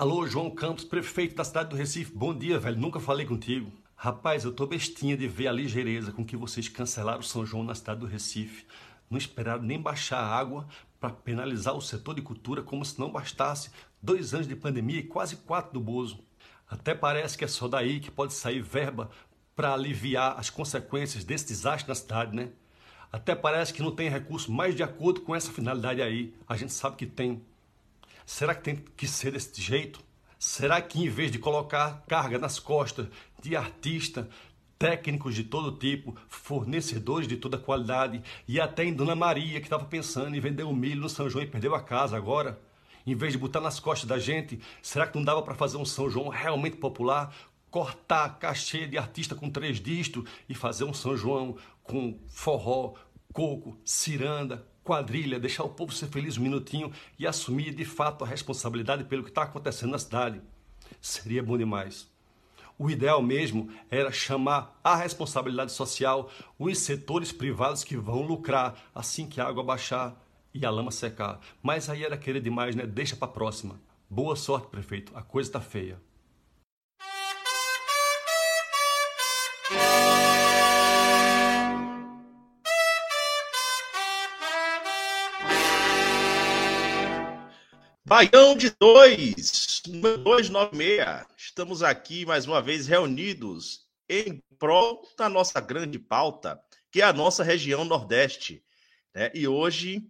Alô, João Campos, prefeito da cidade do Recife. Bom dia, velho. Nunca falei contigo. Rapaz, eu tô bestinha de ver a ligeireza com que vocês cancelaram o São João na cidade do Recife. Não esperaram nem baixar a água para penalizar o setor de cultura como se não bastasse dois anos de pandemia e quase quatro do Bozo. Até parece que é só daí que pode sair verba para aliviar as consequências desse desastre na cidade, né? Até parece que não tem recurso mais de acordo com essa finalidade aí. A gente sabe que tem. Será que tem que ser desse jeito? Será que em vez de colocar carga nas costas de artista, técnicos de todo tipo, fornecedores de toda qualidade e até em Dona Maria que estava pensando em vender o milho no São João e perdeu a casa agora? Em vez de botar nas costas da gente, será que não dava para fazer um São João realmente popular? Cortar cachê de artista com três dígitos e fazer um São João com forró, coco, ciranda, quadrilha, deixar o povo ser feliz um minutinho e assumir de fato a responsabilidade pelo que está acontecendo na cidade. Seria bom demais. O ideal mesmo era chamar a responsabilidade social os setores privados que vão lucrar assim que a água baixar e a lama secar. Mas aí era querer demais, né? Deixa para próxima. Boa sorte, prefeito. A coisa tá feia. Baião de 2, número 296. Estamos aqui mais uma vez reunidos em prol da nossa grande pauta, que é a nossa região Nordeste. Né? E hoje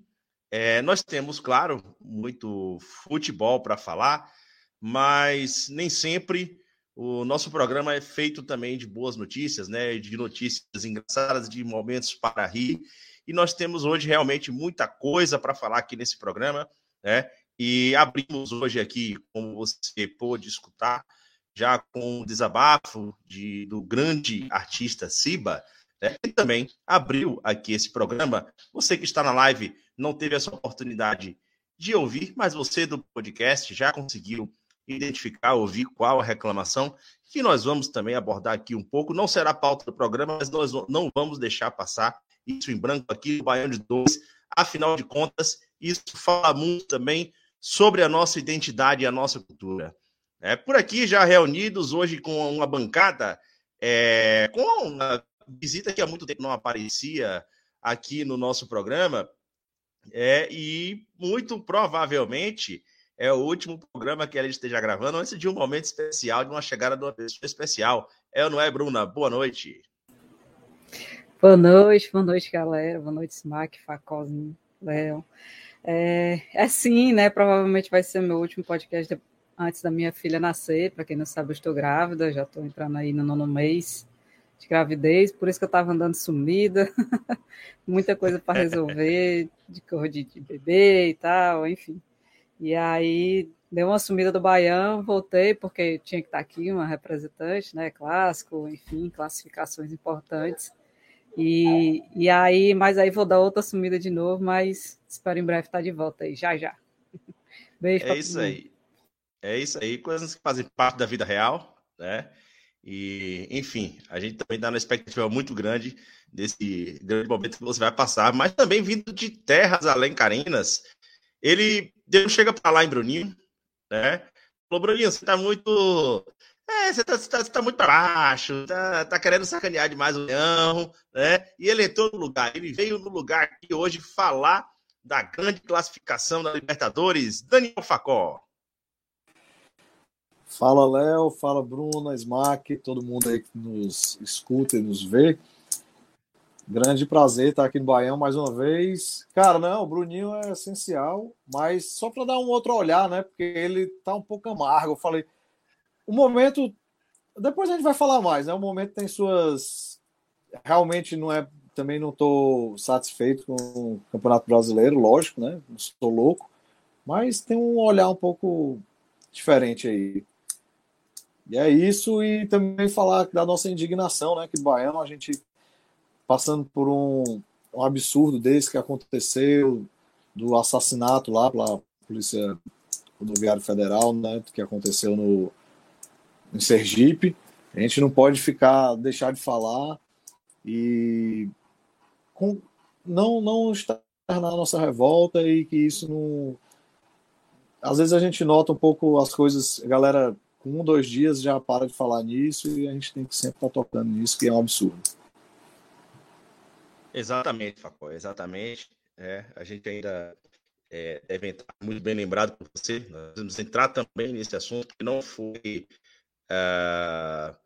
é, nós temos, claro, muito futebol para falar, mas nem sempre o nosso programa é feito também de boas notícias, né? De notícias engraçadas, de momentos para rir. E nós temos hoje realmente muita coisa para falar aqui nesse programa, né? E abrimos hoje aqui, como você pôde escutar, já com o desabafo de, do grande artista Siba, né? e também abriu aqui esse programa. Você que está na live não teve essa oportunidade de ouvir, mas você do podcast já conseguiu identificar, ouvir qual a reclamação, que nós vamos também abordar aqui um pouco. Não será pauta do programa, mas nós não vamos deixar passar isso em branco aqui no Baiano de Dois. Afinal de contas, isso fala muito também sobre a nossa identidade e a nossa cultura. É, por aqui, já reunidos hoje com uma bancada, é, com uma visita que há muito tempo não aparecia aqui no nosso programa, é, e muito provavelmente é o último programa que ela esteja gravando antes de um momento especial, de uma chegada de uma pessoa especial. É ou não é, Bruna? Boa noite. Boa noite, boa noite, galera. Boa noite, Smack, Facozinho, Léo. É, é sim, né? Provavelmente vai ser meu último podcast antes da minha filha nascer. Para quem não sabe, eu estou grávida, já estou entrando aí no nono mês de gravidez, por isso que eu estava andando sumida, muita coisa para resolver, de cor de, de bebê e tal, enfim. E aí deu uma sumida do Baião, voltei porque tinha que estar aqui uma representante, né, clássico, enfim, classificações importantes. E, e aí, mas aí vou dar outra sumida de novo, mas espero em breve estar de volta aí, já já. Beijo. É isso aí. É isso aí, coisas que fazem parte da vida real, né? E, enfim, a gente também está numa expectativa muito grande desse grande momento que você vai passar, mas também vindo de terras além carinas. Ele Deus chega para lá em Bruninho, né? Falou, Bruninho, você está muito. É, você está tá, tá muito baixo, tá, tá querendo sacanear demais o leão, né? E ele entrou no lugar, ele veio no lugar aqui hoje falar da grande classificação da Libertadores, Daniel Facó. Fala, Léo, fala, Bruna, Smack, todo mundo aí que nos escuta e nos vê. Grande prazer estar aqui no Baião mais uma vez. Cara, não, o Bruninho é essencial, mas só para dar um outro olhar, né? Porque ele tá um pouco amargo. Eu falei, o momento. Depois a gente vai falar mais, né? O momento tem suas. Realmente não é. Também não estou satisfeito com o Campeonato Brasileiro, lógico, né? Estou louco Mas tem um olhar um pouco diferente aí. E é isso, e também falar da nossa indignação, né? Que Baiano a gente passando por um, um absurdo desse que aconteceu, do assassinato lá pela Polícia Rodoviária Federal, né? Que aconteceu no, em Sergipe. A gente não pode ficar, deixar de falar e com, não, não estar na nossa revolta e que isso não. Às vezes a gente nota um pouco as coisas, galera com um, dois dias já para de falar nisso e a gente tem que sempre estar tocando nisso, que é um absurdo. Exatamente, Facó, exatamente. É, a gente ainda é, deve entrar muito bem lembrado por você. Nós vamos entrar também nesse assunto que não foi. Uh,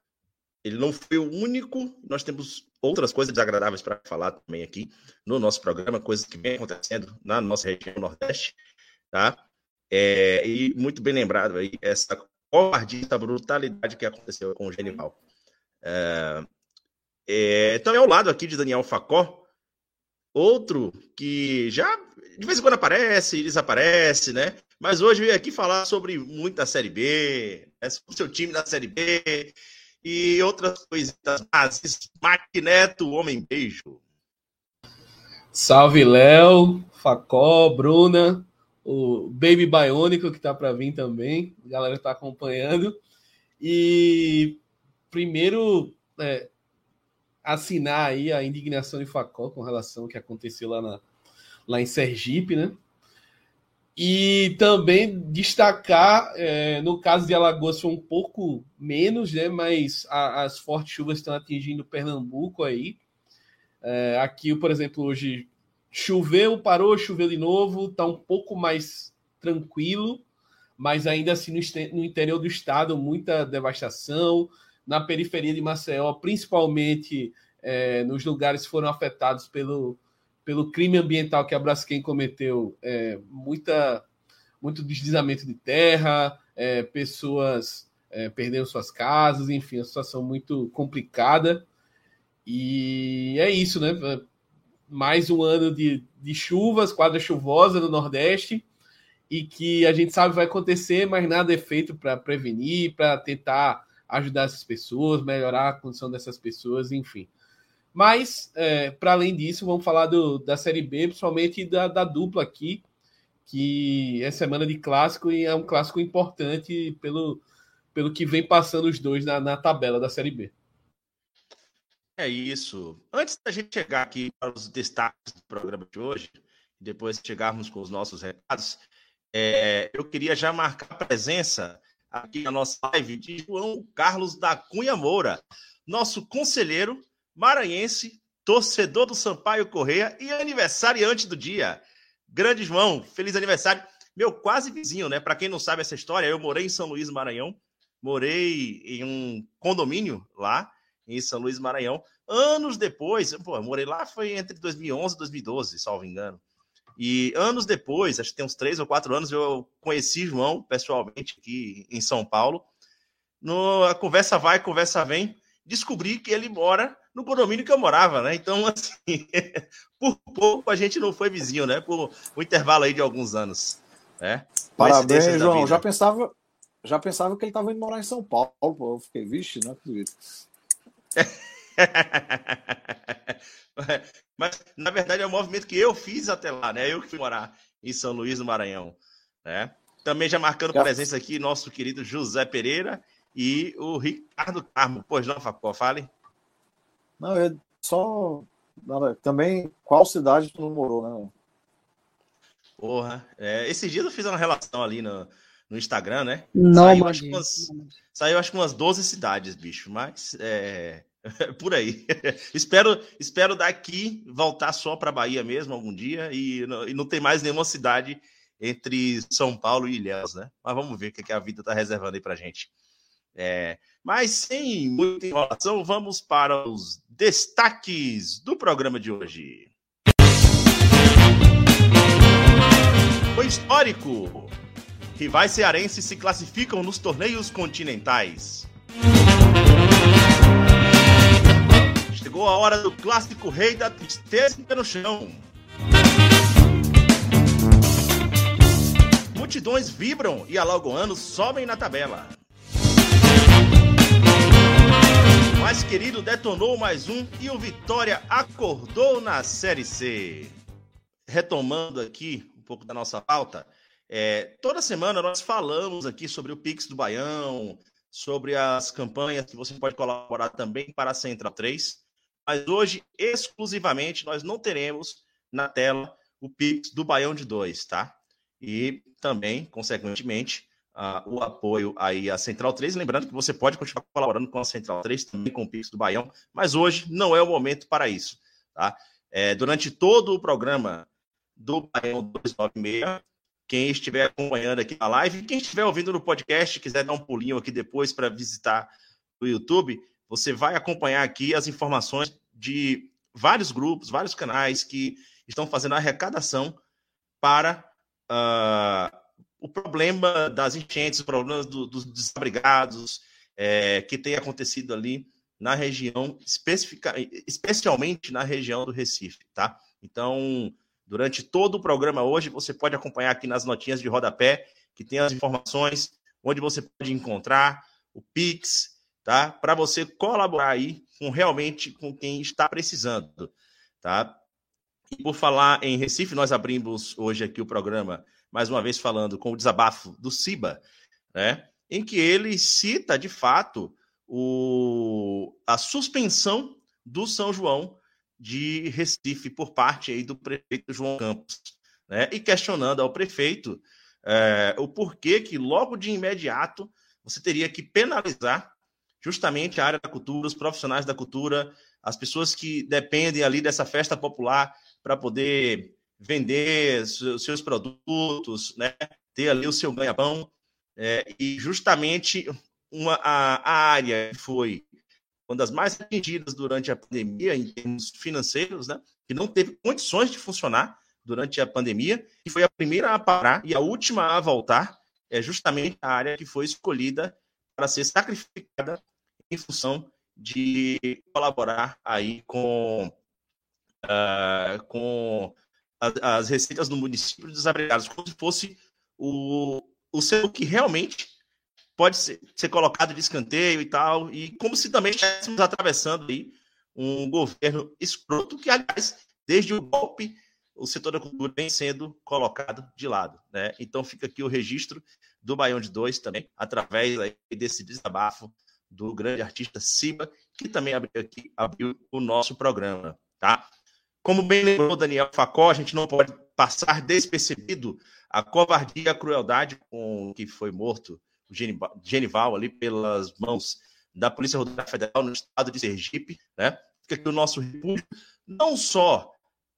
ele não foi o único. Nós temos outras coisas desagradáveis para falar também aqui no nosso programa, coisas que vem acontecendo na nossa região Nordeste, tá? É, e muito bem lembrado aí, essa covardia, brutalidade que aconteceu com o Genival. É, é, também ao lado aqui de Daniel Facó, outro que já de vez em quando aparece, desaparece, né? Mas hoje veio aqui falar sobre muita Série B, é sobre o seu time na Série B e outras coisas. Mas Smack Neto, Homem Beijo. Salve, Léo, Facó, Bruna, o Baby Biônico que tá para vir também, a galera tá acompanhando. E primeiro, é, assinar aí a indignação de Facó com relação ao que aconteceu lá, na, lá em Sergipe, né? E também destacar, é, no caso de Alagoas foi um pouco menos, né? Mas a, as fortes chuvas estão atingindo Pernambuco aí. É, aqui, por exemplo, hoje choveu, parou, choveu de novo, está um pouco mais tranquilo, mas ainda assim no, no interior do estado muita devastação, na periferia de Maceió, principalmente é, nos lugares que foram afetados pelo, pelo crime ambiental que a Braskem cometeu, é, muita, muito deslizamento de terra, é, pessoas é, perderam suas casas, enfim, uma situação muito complicada. E é isso, né? Mais um ano de, de chuvas, quadra chuvosa no Nordeste, e que a gente sabe vai acontecer, mas nada é feito para prevenir, para tentar ajudar essas pessoas, melhorar a condição dessas pessoas, enfim. Mas, é, para além disso, vamos falar do, da Série B, principalmente da, da, dupla aqui, que é semana de clássico e é um clássico importante pelo, pelo que vem passando os dois na, na tabela da Série B. É isso. Antes da gente chegar aqui para os destaques do programa de hoje, depois chegarmos com os nossos recados, é, eu queria já marcar a presença aqui na nossa live de João Carlos da Cunha Moura, nosso conselheiro maranhense, torcedor do Sampaio Correia e aniversariante do dia. Grande João, feliz aniversário. Meu quase vizinho, né? Para quem não sabe essa história, eu morei em São Luís, Maranhão. Morei em um condomínio lá em São Luís, Maranhão. Anos depois, pô, eu morei lá foi entre 2011 e 2012, salvo engano. E anos depois, acho que tem uns três ou quatro anos, eu conheci João pessoalmente aqui em São Paulo. No, a conversa vai, a conversa vem. Descobri que ele mora no condomínio que eu morava, né? Então, assim, por pouco a gente não foi vizinho, né? Por um intervalo aí de alguns anos. Né? Parabéns, João. Já pensava, já pensava que ele estava indo morar em São Paulo. Pô. Eu fiquei, vixe, não acredito. Mas, na verdade, é um movimento que eu fiz até lá, né? Eu que fui morar em São Luís, no Maranhão. Né? Também já marcando presença aqui, nosso querido José Pereira e o Ricardo Carmo. Pois não, Facó, fale. Não, é só. Também, qual cidade tu não morou, né? Porra, é, esses dias eu fiz uma relação ali no, no Instagram, né? Não, saiu, acho umas, saiu acho que umas 12 cidades, bicho, mas é, por aí. espero, espero daqui voltar só para Bahia mesmo algum dia e não, e não tem mais nenhuma cidade entre São Paulo e Ilhéus, né? Mas vamos ver o que, que a vida está reservando aí para gente. É, mas sem muita enrolação, vamos para os destaques do programa de hoje. O histórico. Rivais cearenses se classificam nos torneios continentais. Chegou a hora do clássico rei da tristeza no chão. multidões vibram e alagoanos sobem na tabela. Mais querido detonou mais um e o Vitória acordou na Série C. Retomando aqui um pouco da nossa pauta, é, toda semana nós falamos aqui sobre o Pix do Baião, sobre as campanhas que você pode colaborar também para a Central 3. Mas hoje, exclusivamente, nós não teremos na tela o Pix do Baião de 2, tá? E também, consequentemente, uh, o apoio aí à Central 3. Lembrando que você pode continuar colaborando com a Central 3, também com o Pix do Baião, mas hoje não é o momento para isso. Tá? É, durante todo o programa do Baião 296, quem estiver acompanhando aqui na live, quem estiver ouvindo no podcast, quiser dar um pulinho aqui depois para visitar o YouTube, você vai acompanhar aqui as informações de vários grupos, vários canais que estão fazendo arrecadação para uh, o problema das enchentes, o problema do, dos desabrigados é, que tem acontecido ali na região, especifica, especialmente na região do Recife, tá? Então, durante todo o programa hoje, você pode acompanhar aqui nas notinhas de rodapé, que tem as informações, onde você pode encontrar o Pix, tá? Para você colaborar aí com realmente com quem está precisando, tá? E por falar em Recife, nós abrimos hoje aqui o programa mais uma vez falando com o desabafo do Ciba, né, em que ele cita de fato o, a suspensão do São João de Recife por parte aí do prefeito João Campos, né, e questionando ao prefeito é, o porquê que logo de imediato você teria que penalizar justamente a área da cultura, os profissionais da cultura, as pessoas que dependem ali dessa festa popular para poder vender seus produtos, né? ter ali o seu ganha-pão. É, e justamente uma, a, a área que foi uma das mais atingidas durante a pandemia em termos financeiros, né? que não teve condições de funcionar durante a pandemia, e foi a primeira a parar e a última a voltar, é justamente a área que foi escolhida para ser sacrificada em função de colaborar aí com, uh, com as receitas do município desabrigados, como se fosse o, o seu que realmente pode ser, ser colocado de escanteio e tal, e como se também estivéssemos atravessando aí um governo escroto que, aliás, desde o golpe, o setor da cultura vem sendo colocado de lado. Né? Então fica aqui o registro do Baião de Dois também, através aí desse desabafo do grande artista Siba, que também abriu aqui abriu o nosso programa. Tá? Como bem lembrou Daniel Facó, a gente não pode passar despercebido a covardia e a crueldade com que foi morto o Genival ali pelas mãos da Polícia Rodoviária Federal no estado de Sergipe, né? Fica aqui o nosso repúdio, não só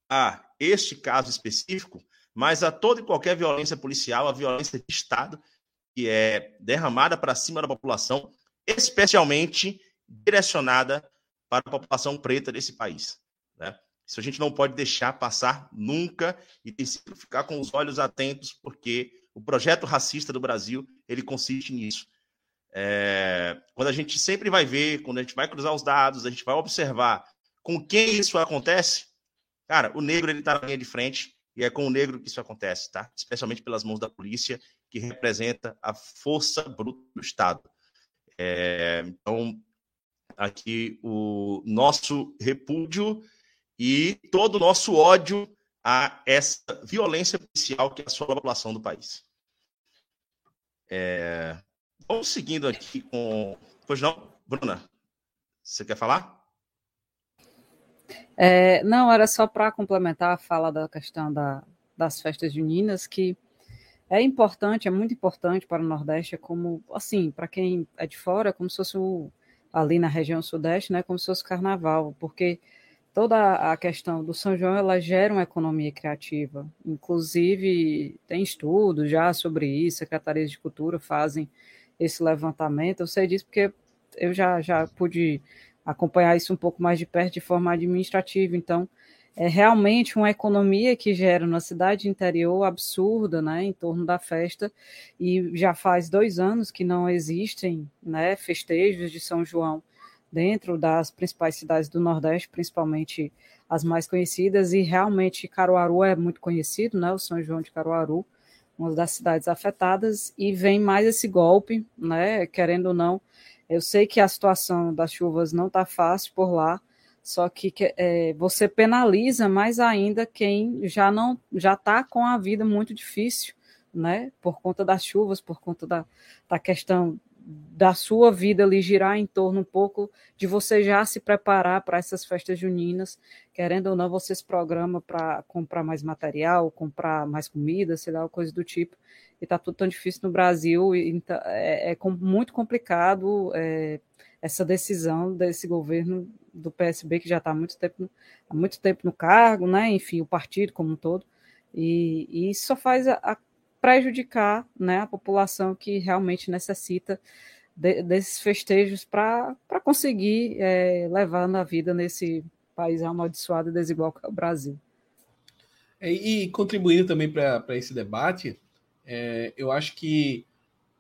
a este caso específico, mas a toda e qualquer violência policial, a violência de Estado que é derramada para cima da população, especialmente direcionada para a população preta desse país. Isso a gente não pode deixar passar nunca e tem que ficar com os olhos atentos, porque o projeto racista do Brasil ele consiste nisso. É, quando a gente sempre vai ver, quando a gente vai cruzar os dados, a gente vai observar com quem isso acontece, cara, o negro ele está na linha de frente e é com o negro que isso acontece, tá? Especialmente pelas mãos da polícia, que representa a força bruta do Estado. É, então, aqui o nosso repúdio e todo o nosso ódio a essa violência policial que assola a população do país. É... Vamos seguindo aqui com. Pois não, Bruna, você quer falar? É, não, era só para complementar a fala da questão da, das festas juninas, que é importante, é muito importante para o Nordeste, é como, assim, para quem é de fora, é como se fosse o, ali na região Sudeste, né, como se fosse carnaval, porque toda a questão do São João ela gera uma economia criativa. Inclusive, tem estudos já sobre isso, secretarias de cultura fazem esse levantamento. Eu sei disso porque eu já, já pude acompanhar isso um pouco mais de perto de forma administrativa. Então, é realmente uma economia que gera na cidade interior absurda, né, em torno da festa, e já faz dois anos que não existem, né, festejos de São João dentro das principais cidades do Nordeste, principalmente as mais conhecidas, e realmente Caruaru é muito conhecido, né, o São João de Caruaru, uma das cidades afetadas, e vem mais esse golpe, né? Querendo ou não, eu sei que a situação das chuvas não está fácil por lá, só que é, você penaliza mais ainda quem já não já está com a vida muito difícil, né? Por conta das chuvas, por conta da, da questão da sua vida ali girar em torno um pouco de você já se preparar para essas festas juninas, querendo ou não, você se programa para comprar mais material, comprar mais comida, sei lá, coisa do tipo, e está tudo tão difícil no Brasil, e então, é, é muito complicado é, essa decisão desse governo do PSB, que já está há muito tempo, há muito tempo no cargo, né? enfim, o partido como um todo, e, e isso só faz a, a prejudicar né, a população que realmente necessita de, desses festejos para conseguir é, levar na vida nesse país amaldiçoado e desigual que é o Brasil. É, e contribuindo também para esse debate, é, eu acho que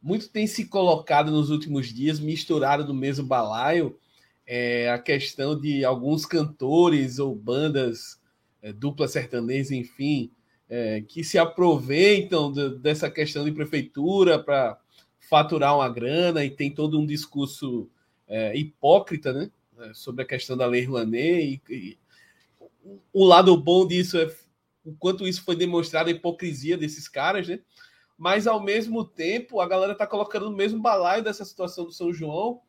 muito tem se colocado nos últimos dias, misturado no mesmo balaio, é, a questão de alguns cantores ou bandas, é, dupla sertaneja, enfim, é, que se aproveitam de, dessa questão de prefeitura para faturar uma grana e tem todo um discurso é, hipócrita né, é, sobre a questão da lei Rouanet. E, e, o lado bom disso é o quanto isso foi demonstrado a hipocrisia desses caras, né? Mas ao mesmo tempo a galera está colocando no mesmo balaio dessa situação do São João.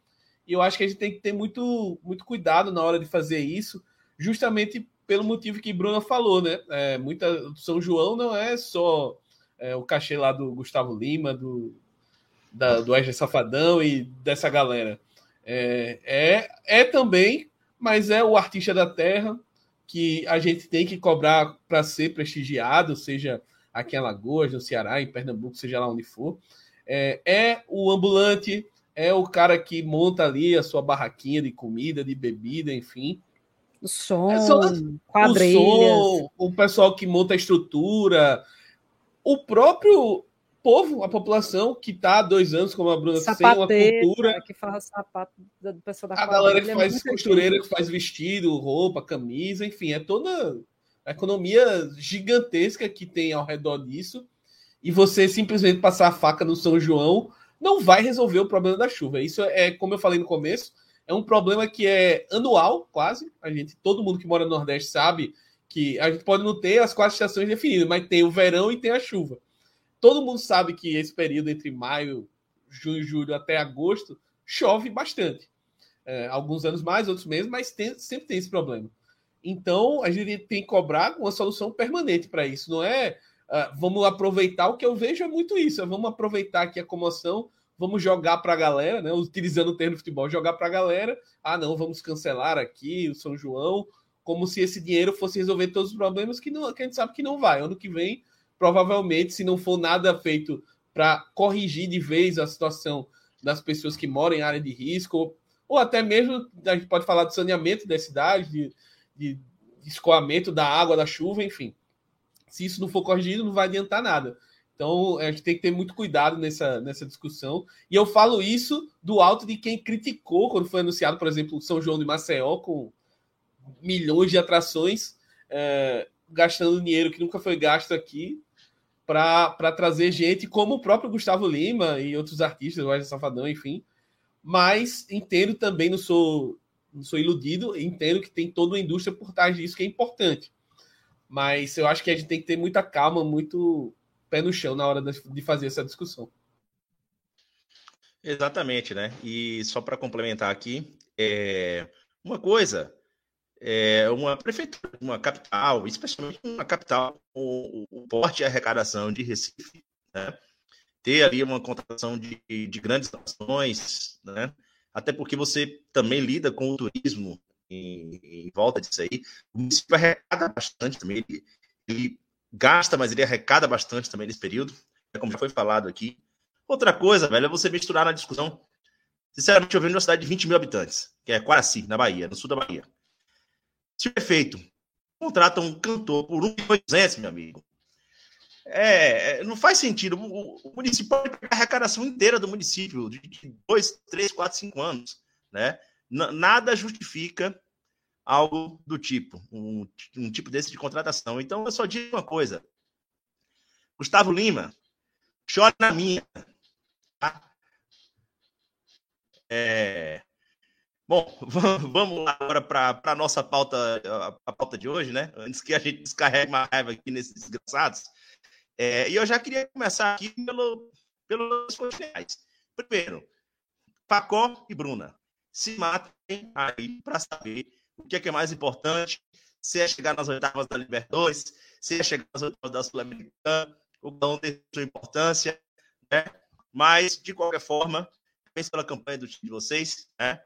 E eu acho que a gente tem que ter muito, muito cuidado na hora de fazer isso, justamente pelo motivo que Bruna falou, né? É, muita, São João não é só é, o cachê lá do Gustavo Lima, do, da, do Wesley Safadão e dessa galera. É, é, é também, mas é o artista da terra que a gente tem que cobrar para ser prestigiado, seja aqui em Alagoas, no Ceará, em Pernambuco, seja lá onde for. É, é o ambulante, é o cara que monta ali a sua barraquinha de comida, de bebida, enfim. O som, é só, quadrilhas. O, som, o pessoal que monta a estrutura, o próprio povo, a população que está há dois anos, como a Bruna, sem uma cultura. Que faz sapato do pessoal da A galera que faz costureira, que faz vestido, roupa, camisa, enfim, é toda a economia gigantesca que tem ao redor disso. E você simplesmente passar a faca no São João não vai resolver o problema da chuva. Isso é, como eu falei no começo, é um problema que é anual, quase. A gente, todo mundo que mora no Nordeste sabe que a gente pode não ter as quatro estações definidas, mas tem o verão e tem a chuva. Todo mundo sabe que esse período entre maio, junho, julho até agosto chove bastante. É, alguns anos mais, outros meses, mas tem, sempre tem esse problema. Então a gente tem que cobrar uma solução permanente para isso. Não é uh, vamos aproveitar o que eu vejo é muito isso. É, vamos aproveitar aqui a comoção vamos jogar para a galera, né? Utilizando o termo futebol, jogar para a galera. Ah, não, vamos cancelar aqui o São João, como se esse dinheiro fosse resolver todos os problemas que, não, que a gente sabe que não vai. Ano que vem, provavelmente, se não for nada feito para corrigir de vez a situação das pessoas que moram em área de risco, ou, ou até mesmo a gente pode falar de saneamento da cidade, de, de, de escoamento da água, da chuva, enfim. Se isso não for corrigido, não vai adiantar nada. Então, a gente tem que ter muito cuidado nessa, nessa discussão. E eu falo isso do alto de quem criticou quando foi anunciado, por exemplo, São João de Maceió, com milhões de atrações, é, gastando dinheiro que nunca foi gasto aqui, para trazer gente como o próprio Gustavo Lima e outros artistas, o Wesley Safadão, enfim. Mas entendo também, não sou, não sou iludido, entendo que tem toda uma indústria por trás disso que é importante. Mas eu acho que a gente tem que ter muita calma, muito pé no chão na hora de fazer essa discussão. Exatamente, né? E só para complementar aqui, é... uma coisa, é uma prefeitura, uma capital, especialmente uma capital, o, o porte e arrecadação de Recife, né? ter ali uma contratação de, de grandes ações, né? até porque você também lida com o turismo em, em volta disso aí. O município arrecada bastante também, ele, ele gasta, mas ele arrecada bastante também nesse período, é como já foi falado aqui. Outra coisa, velho, é você misturar na discussão. Sinceramente, eu venho de uma cidade de 20 mil habitantes, que é Quaraci, na Bahia, no sul da Bahia. Se o prefeito contrata um cantor por 1.800, meu amigo, é, é, não faz sentido. O, município pode pegar a arrecadação inteira do município de 2, 3, 4, 5 anos. Né? Nada justifica algo do tipo, um, um tipo desse de contratação. Então, eu só digo uma coisa. Gustavo Lima chore na minha. Tá? É... Bom, vamos lá agora para a nossa pauta, a pauta de hoje, né? Antes que a gente descarregue uma raiva aqui nesses desgraçados. É, e eu já queria começar aqui pelo, pelos finais. Primeiro, Pacó e Bruna se matem aí para saber o que é, que é mais importante, se é chegar nas oitavas da Libertadores, se é chegar nas oitavas da Sul-Americana, o não tem sua importância, né? Mas, de qualquer forma, penso pela campanha do time de vocês, né?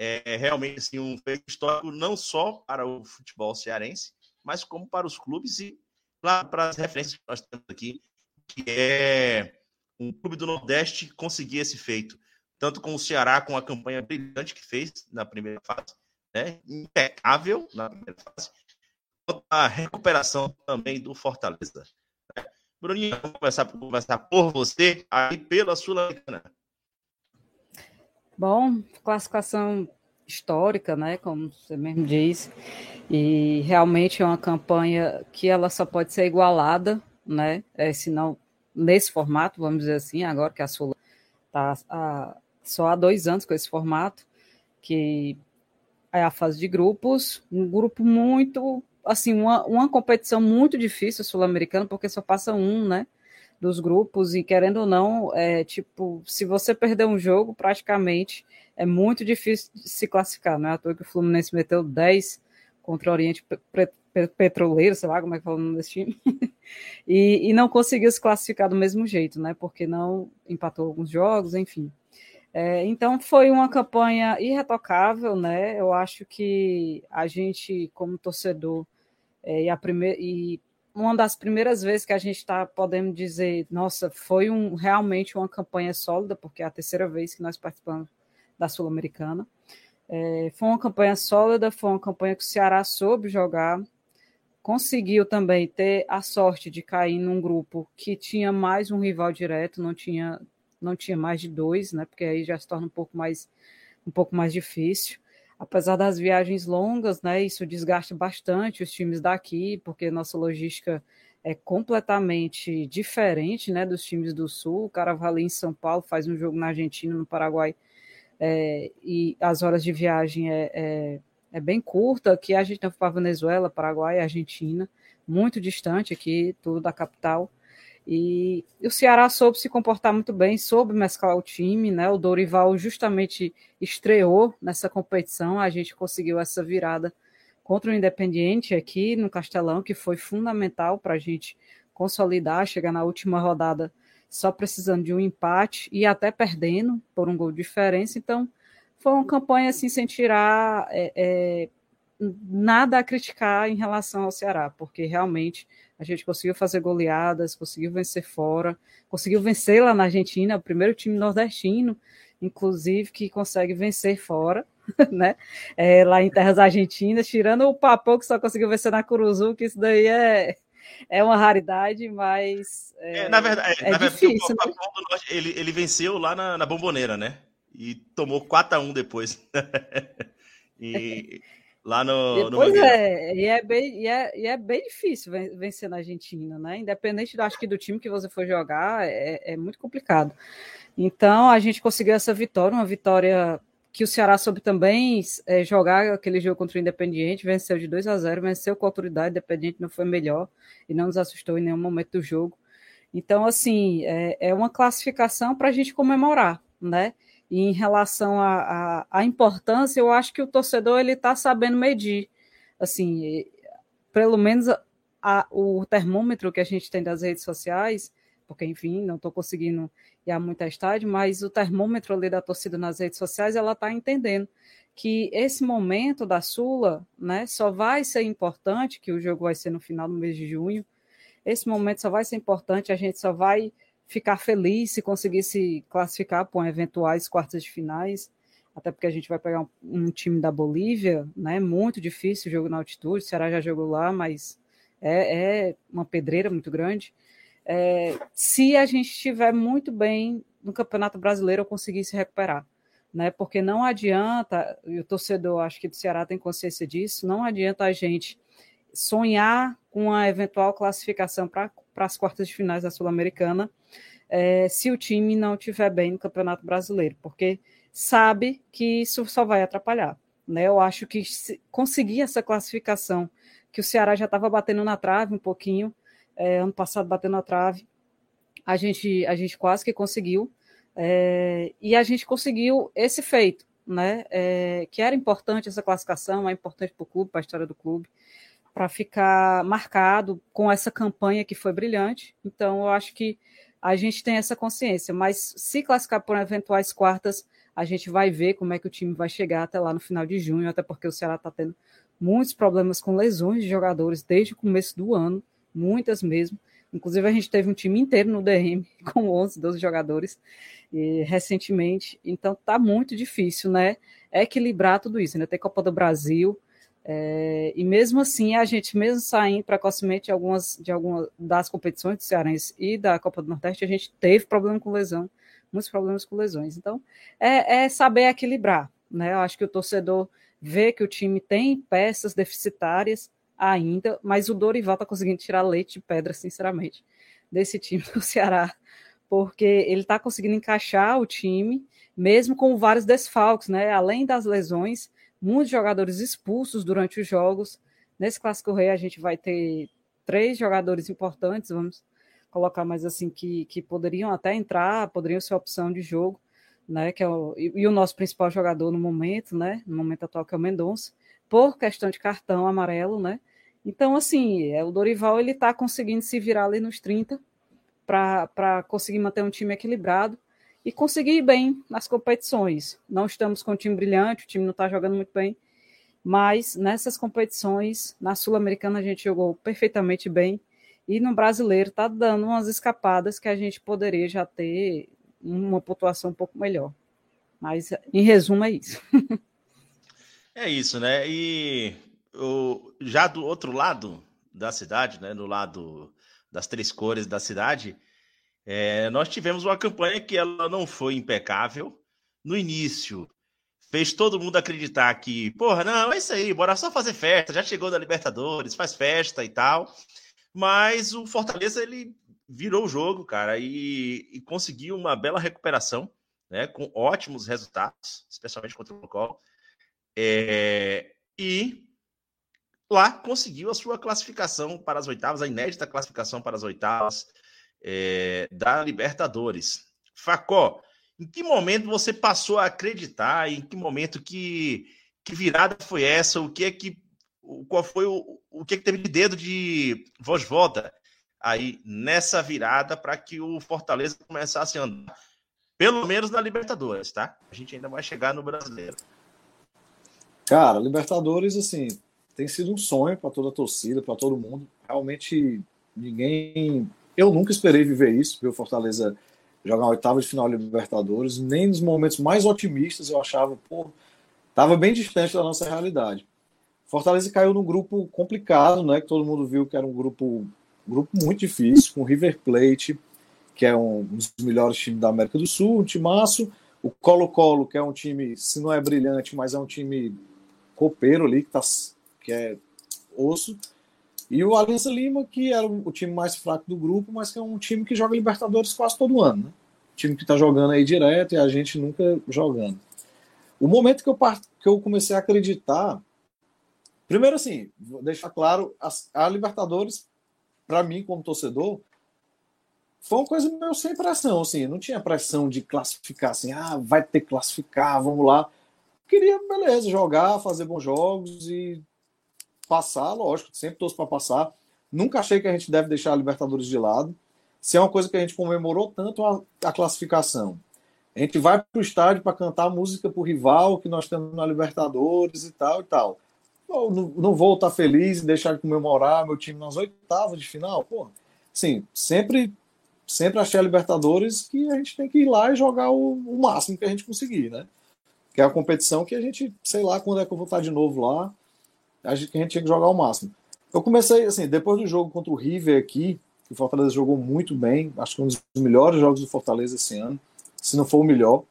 É realmente assim, um feito histórico não só para o futebol cearense, mas como para os clubes e claro, para as referências que nós temos aqui, que é um clube do Nordeste conseguir esse feito, tanto com o Ceará, com a campanha brilhante que fez na primeira fase, né? impecável na primeira fase, a recuperação também do Fortaleza. Né? Bruninho, vamos começar, começar por você, aí pela Sul-Americana. Bom, classificação histórica, né, como você mesmo diz, e realmente é uma campanha que ela só pode ser igualada, né, é, se não nesse formato, vamos dizer assim, agora que a Sula está só há dois anos com esse formato, que é a fase de grupos, um grupo muito, assim, uma, uma competição muito difícil sul-americana, porque só passa um, né, dos grupos, e querendo ou não, é tipo, se você perder um jogo, praticamente é muito difícil se classificar, não é à toa que o Fluminense meteu 10 contra o Oriente Petroleiro, sei lá como é que fala o nome desse time, e, e não conseguiu se classificar do mesmo jeito, né, porque não empatou alguns jogos, enfim. É, então foi uma campanha irretocável, né? Eu acho que a gente, como torcedor, é, e, a primeira, e uma das primeiras vezes que a gente está podendo dizer, nossa, foi um, realmente uma campanha sólida, porque é a terceira vez que nós participamos da Sul-Americana. É, foi uma campanha sólida, foi uma campanha que o Ceará soube jogar, conseguiu também ter a sorte de cair num grupo que tinha mais um rival direto, não tinha, não tinha mais de dois, né? Porque aí já se torna um pouco mais, um pouco mais difícil apesar das viagens longas, né, isso desgasta bastante os times daqui, porque nossa logística é completamente diferente, né, dos times do Sul. O cara vai em São Paulo, faz um jogo na Argentina, no Paraguai, é, e as horas de viagem é, é, é bem curta. Aqui a gente tem para Venezuela, Paraguai, Argentina, muito distante aqui, tudo da capital. E, o Ceará soube se comportar muito bem, soube mesclar o time, né? O Dorival justamente estreou nessa competição, a gente conseguiu essa virada contra o Independiente aqui no Castelão, que foi fundamental para a gente consolidar, chegar na última rodada só precisando de um empate e até perdendo por um gol de diferença. Então, foi uma campanha assim sem tirar é, é, nada a criticar em relação ao Ceará, porque realmente a gente conseguiu fazer goleadas, conseguiu vencer fora, conseguiu vencer lá na Argentina, o primeiro time nordestino, inclusive, que consegue vencer fora, né? É, lá em terras argentinas, tirando o Papo que só conseguiu vencer na Curuzu, que isso daí é, é uma raridade, mas é, é, na verdade, é, na difícil. Verdade, o né? Norte, ele, ele venceu lá na, na Bomboneira, né? E tomou 4 a 1 depois. e Lá no. Pois é, e é, bem, e, é, e é bem difícil vencer na Argentina, né? Independente, acho que do time que você for jogar, é, é muito complicado. Então, a gente conseguiu essa vitória, uma vitória que o Ceará soube também é, jogar aquele jogo contra o Independiente, venceu de 2 a 0, venceu com autoridade, Independiente não foi melhor e não nos assustou em nenhum momento do jogo. Então, assim, é, é uma classificação para a gente comemorar, né? E em relação à importância, eu acho que o torcedor ele está sabendo medir. Assim, pelo menos a, a, o termômetro que a gente tem das redes sociais, porque, enfim, não estou conseguindo ir a muita estádio, mas o termômetro ali da torcida nas redes sociais, ela está entendendo que esse momento da Sula né, só vai ser importante, que o jogo vai ser no final do mês de junho, esse momento só vai ser importante, a gente só vai ficar feliz se conseguir se classificar para eventuais quartas de finais, até porque a gente vai pegar um, um, time da Bolívia, né? Muito difícil o jogo na altitude. O Ceará já jogou lá, mas é, é uma pedreira muito grande. É, se a gente estiver muito bem no Campeonato Brasileiro, eu conseguir se recuperar. Né? Porque não adianta, e o torcedor acho que do Ceará tem consciência disso, não adianta a gente sonhar com a eventual classificação para as quartas de finais da Sul-Americana é, se o time não estiver bem no Campeonato Brasileiro, porque sabe que isso só vai atrapalhar. Né? Eu acho que conseguir essa classificação, que o Ceará já estava batendo na trave um pouquinho, é, ano passado batendo na trave, a gente, a gente quase que conseguiu, é, e a gente conseguiu esse feito, né? É, que era importante essa classificação, é importante para o clube, para a história do clube, para ficar marcado com essa campanha que foi brilhante. Então, eu acho que a gente tem essa consciência, mas se classificar por eventuais quartas, a gente vai ver como é que o time vai chegar até lá no final de junho, até porque o Ceará está tendo muitos problemas com lesões de jogadores desde o começo do ano, muitas mesmo. Inclusive, a gente teve um time inteiro no DM com 11, 12 jogadores e, recentemente. Então, tá muito difícil, né? Equilibrar tudo isso. Ainda tem Copa do Brasil. É, e mesmo assim, a gente, mesmo saindo precocemente algumas, de algumas das competições do Cearense e da Copa do Nordeste, a gente teve problema com lesão, muitos problemas com lesões. Então, é, é saber equilibrar. Né? Eu acho que o torcedor vê que o time tem peças deficitárias ainda, mas o Dorival está conseguindo tirar leite de pedra, sinceramente, desse time do Ceará, porque ele está conseguindo encaixar o time, mesmo com vários desfalques, né? Além das lesões, muitos jogadores expulsos durante os jogos. Nesse Clássico Rei a gente vai ter três jogadores importantes, vamos colocar mais assim, que, que poderiam até entrar, poderiam ser opção de jogo, né? Que é o, e, e o nosso principal jogador no momento, né? No momento atual, que é o Mendonça, por questão de cartão amarelo, né? Então, assim, é, o Dorival ele está conseguindo se virar ali nos 30 para conseguir manter um time equilibrado e conseguir ir bem nas competições. Não estamos com um time brilhante, o time não está jogando muito bem, mas nessas competições, na Sul-Americana a gente jogou perfeitamente bem e no Brasileiro está dando umas escapadas que a gente poderia já ter uma pontuação um pouco melhor. Mas, em resumo, é isso. é isso, né? E o, já do outro lado da cidade, né, no lado das três cores da cidade, é, nós tivemos uma campanha que ela não foi impecável. No início, fez todo mundo acreditar que, porra, não, é isso aí, bora só fazer festa, já chegou da Libertadores, faz festa e tal. Mas o Fortaleza, ele virou o jogo, cara, e, e conseguiu uma bela recuperação, né, com ótimos resultados, especialmente contra o Colo. É, e lá conseguiu a sua classificação para as oitavas, a inédita classificação para as oitavas é, da Libertadores. Facó, em que momento você passou a acreditar? Em que momento que, que virada foi essa? O que é que qual foi o, o que, é que teve de dedo de Vosvoda aí nessa virada para que o Fortaleza começasse a andar, pelo menos na Libertadores, tá? A gente ainda vai chegar no Brasileiro. Cara, Libertadores, assim, tem sido um sonho para toda a torcida, para todo mundo. Realmente, ninguém. Eu nunca esperei viver isso, ver o Fortaleza jogar uma oitava de final de Libertadores. Nem nos momentos mais otimistas eu achava, pô, estava bem distante da nossa realidade. Fortaleza caiu num grupo complicado, né? Que todo mundo viu que era um grupo, grupo muito difícil, com River Plate, que é um dos melhores times da América do Sul, um timaço. O Colo-Colo, que é um time, se não é brilhante, mas é um time copeiro ali, que está que é osso. E o Aliança Lima, que era o time mais fraco do grupo, mas que é um time que joga Libertadores quase todo ano. Né? Time que está jogando aí direto e a gente nunca jogando. O momento que eu, que eu comecei a acreditar. Primeiro, assim, vou deixar claro: a Libertadores, para mim, como torcedor, foi uma coisa meio sem pressão. Assim, não tinha pressão de classificar assim, ah, vai ter que classificar, vamos lá. Queria, beleza, jogar, fazer bons jogos e passar, lógico, sempre torço para passar. Nunca achei que a gente deve deixar a Libertadores de lado. Se é uma coisa que a gente comemorou tanto a, a classificação. A gente vai para o estádio para cantar música para o rival que nós temos na Libertadores e tal e tal. Não, não vou estar feliz e deixar de comemorar meu time nas oitavas de final. Pô, sim, sempre, sempre achei a Libertadores que a gente tem que ir lá e jogar o, o máximo que a gente conseguir, né? Que é a competição que a gente, sei lá quando é que eu vou estar de novo lá a gente, a gente tinha que jogar o máximo. Eu comecei, assim, depois do jogo contra o River aqui, que o Fortaleza jogou muito bem, acho que um dos melhores jogos do Fortaleza esse ano, se não for o melhor.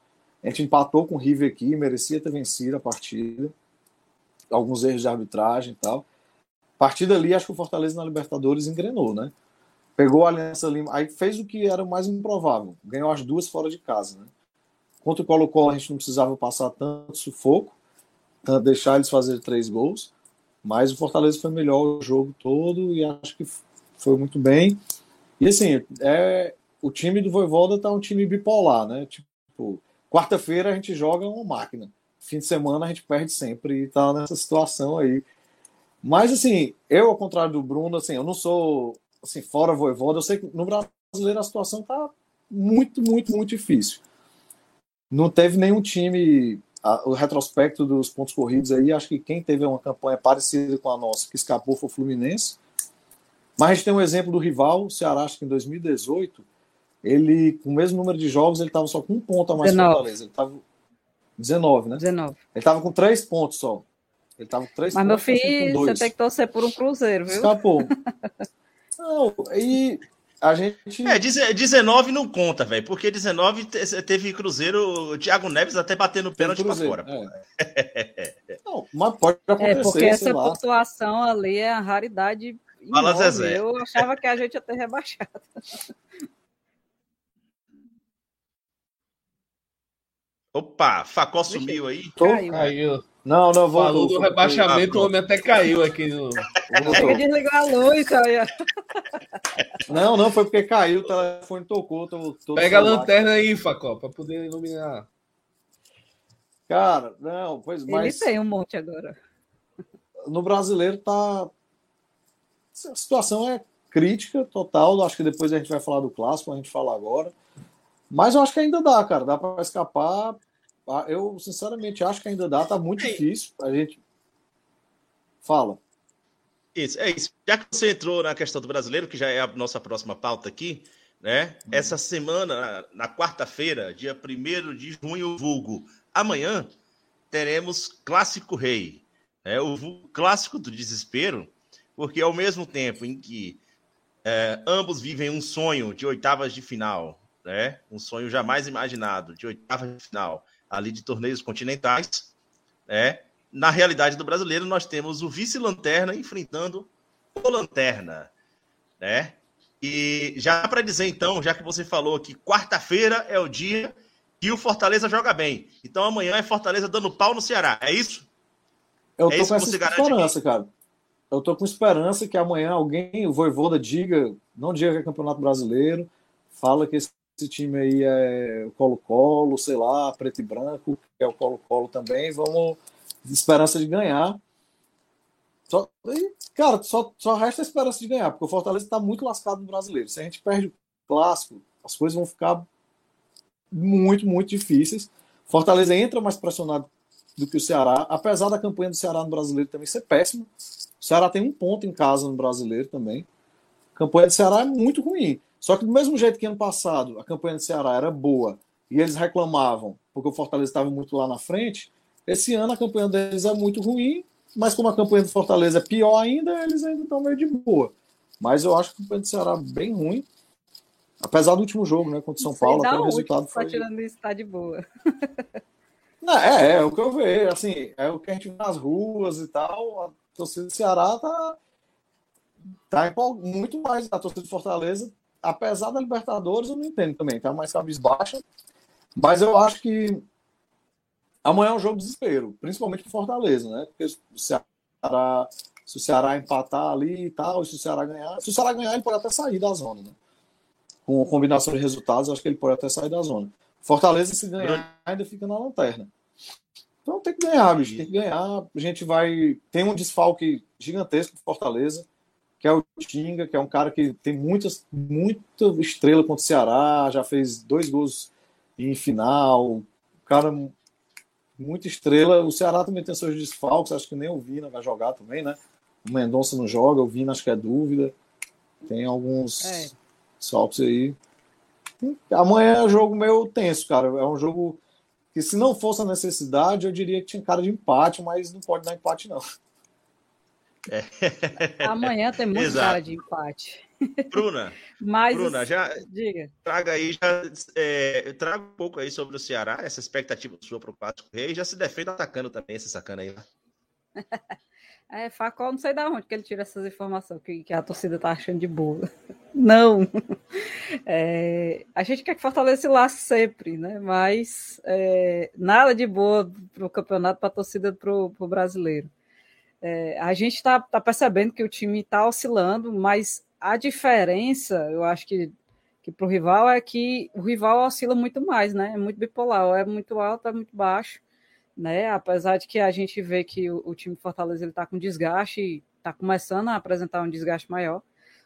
A gente empatou com o River aqui, merecia ter vencido a partida. Alguns erros de arbitragem e tal. A partir dali, acho que o Fortaleza na Libertadores engrenou, né? pegou a Aliança Lima, aí fez o que era o mais improvável, ganhou as duas fora de casa, né? Contra o Colo-Colo a gente não precisava passar tanto sufoco, deixar eles fazer três gols, mas o Fortaleza foi melhor o jogo todo e acho que foi muito bem. E assim, é, o time do Voivoda tá um time bipolar, né? Tipo, quarta-feira a gente joga uma máquina, fim de semana a gente perde sempre e tá nessa situação aí. Mas assim, eu ao contrário do Bruno, assim, eu não sou assim fora Voivoda, eu sei que no brasileiro a situação tá muito, muito, muito difícil. Não teve nenhum time o retrospecto dos pontos corridos aí, acho que quem teve uma campanha parecida com a nossa, que escapou foi o Fluminense. Mas a gente tem um exemplo do rival, o Ceará, acho que em 2018, ele, com o mesmo número de jogos, ele estava só com um ponto a mais que Fortaleza. Ele estava 19, né? 19. Ele estava com três pontos só. Ele estava com três Mas, pontos. Mas, meu filho, você tem que torcer por um Cruzeiro, viu? Escapou. Não, e a gente. É, 19 não conta, velho, porque 19 teve Cruzeiro, o Thiago Neves até batendo pênalti pra fora. É. não, mas pode acontecer. É, porque essa lá. pontuação ali é a raridade. Fala, Zezé. Eu achava que a gente ia ter rebaixado. Opa, Facó sumiu aí? Caiu. Caiu. Não, não, vou. Falou do rebaixamento, o homem até caiu aqui no. Chega desligar a luz, olha. Não, não, foi porque caiu, o telefone tocou. Tô, tô Pega a lanterna aí, Facó, para poder iluminar. Cara, não, pois mas. Ele tem um monte agora. No brasileiro tá. A situação é crítica total. Acho que depois a gente vai falar do clássico, a gente fala agora. Mas eu acho que ainda dá, cara. Dá para escapar eu, sinceramente, acho que ainda dá, tá muito difícil. A gente. Fala. Isso, é isso. Já que você entrou na questão do brasileiro, que já é a nossa próxima pauta aqui, né? Uhum. Essa semana, na, na quarta-feira, dia 1 de junho, vulgo, amanhã, teremos Clássico Rei. Né? O clássico do desespero, porque ao mesmo tempo em que é, ambos vivem um sonho de oitavas de final, né? Um sonho jamais imaginado de oitavas de final ali de torneios continentais, né? Na realidade do brasileiro, nós temos o vice-lanterna enfrentando o lanterna, né? E já para dizer então, já que você falou que quarta-feira é o dia que o Fortaleza joga bem. Então amanhã é Fortaleza dando pau no Ceará. É isso? Eu é tô com essa esperança, cara. Eu tô com esperança que amanhã alguém, o Voivoda, diga, não diga que é Campeonato Brasileiro, fala que esse esse time aí é o Colo-Colo, sei lá, preto e branco, que é o Colo-Colo também. Vamos, esperança de ganhar. Só, e, cara, só, só resta a esperança de ganhar, porque o Fortaleza está muito lascado no brasileiro. Se a gente perde o clássico, as coisas vão ficar muito, muito difíceis. Fortaleza entra mais pressionado do que o Ceará, apesar da campanha do Ceará no brasileiro também ser péssima. O Ceará tem um ponto em casa no brasileiro também. A campanha do Ceará é muito ruim. Só que do mesmo jeito que ano passado a campanha do Ceará era boa e eles reclamavam porque o Fortaleza estava muito lá na frente, esse ano a campanha deles é muito ruim, mas como a campanha do Fortaleza é pior ainda, eles ainda estão meio de boa. Mas eu acho que a campanha do Ceará é bem ruim. Apesar do último jogo, né, contra o São Paulo, até o resultado foi. tirando isso, tá de boa. Não, é, é, o que eu vejo, assim, é o que a gente vê nas ruas e tal. A torcida do Ceará tá, tá muito mais. A torcida do Fortaleza apesar da Libertadores, eu não entendo também, tá mais cabisbaixa. Mas eu acho que amanhã é um jogo de desespero, principalmente para Fortaleza, né? Porque o Ceará, se o Ceará empatar ali e tal, se o Ceará ganhar, se o Ceará ganhar, ele pode até sair da zona, né? Com combinação de resultados, eu acho que ele pode até sair da zona. Fortaleza, se ganhar, ainda fica na lanterna. Então tem que ganhar, bicho. Tem que ganhar. A gente vai. Tem um desfalque gigantesco para Fortaleza que é o Tinga, que é um cara que tem muitas, muita estrela contra o Ceará, já fez dois gols em final, cara muita estrela. O Ceará também tem seus desfalques, acho que nem o Vina vai jogar também, né? O Mendonça não joga, o Vina acho que é dúvida. Tem alguns é. desfalques aí. Amanhã é um jogo meio tenso, cara. É um jogo que se não fosse a necessidade, eu diria que tinha cara de empate, mas não pode dar empate, não. É. Amanhã tem muito Exato. cara de empate. Bruna, Mas, Bruna, já diga. traga aí, já é, traga um pouco aí sobre o Ceará, essa expectativa sua para o Clássico Rei, já se defende atacando também esse sacana aí. Né? É, Facol, não sei da onde que ele tira essas informações que, que a torcida tá achando de boa. Não. É, a gente quer que Fortaleza se lasse sempre, né? Mas é, nada de boa para o campeonato, para a torcida, para o brasileiro. É, a gente está tá percebendo que o time está oscilando, mas a diferença, eu acho que, que para o rival é que o rival oscila muito mais, né? É muito bipolar, é muito alto, é muito baixo né? Apesar de que a gente vê que o, o time Fortaleza ele está com desgaste, está começando a apresentar um desgaste maior.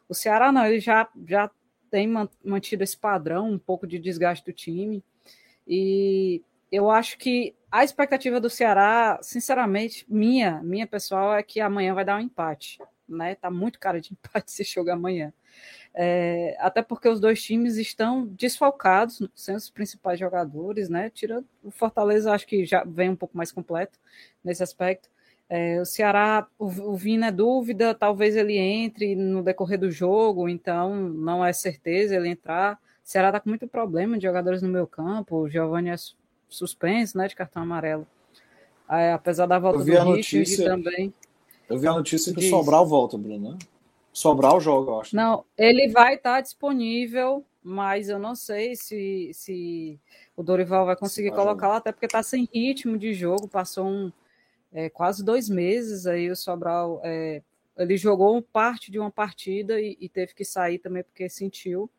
O Ceará não, ele já, já tem mantido esse padrão, um pouco de desgaste do time. E eu acho que a expectativa do Ceará, sinceramente, minha, minha pessoal, é que amanhã vai dar um empate. Né? Tá muito cara de empate esse jogo amanhã. É, até porque os dois times estão desfalcados, sem os principais jogadores, né? Tirando o Fortaleza, acho que já vem um pouco mais completo nesse aspecto. É, o Ceará, o, o Vina é dúvida, talvez ele entre no decorrer do jogo, então não é certeza ele entrar. O Ceará está com muito problema de jogadores no meu campo, o Giovanni é suspenso, né, de cartão amarelo. Apesar da volta do Richard também. Eu vi a notícia que o Sobral volta, Bruno, né? Sobrar o jogo, eu acho. Não, ele vai estar tá disponível, mas eu não sei se, se o Dorival vai conseguir colocar lá, até porque está sem ritmo de jogo, passou um, é, quase dois meses aí o Sobral. É, ele jogou parte de uma partida e, e, teve que sair também porque sentiu.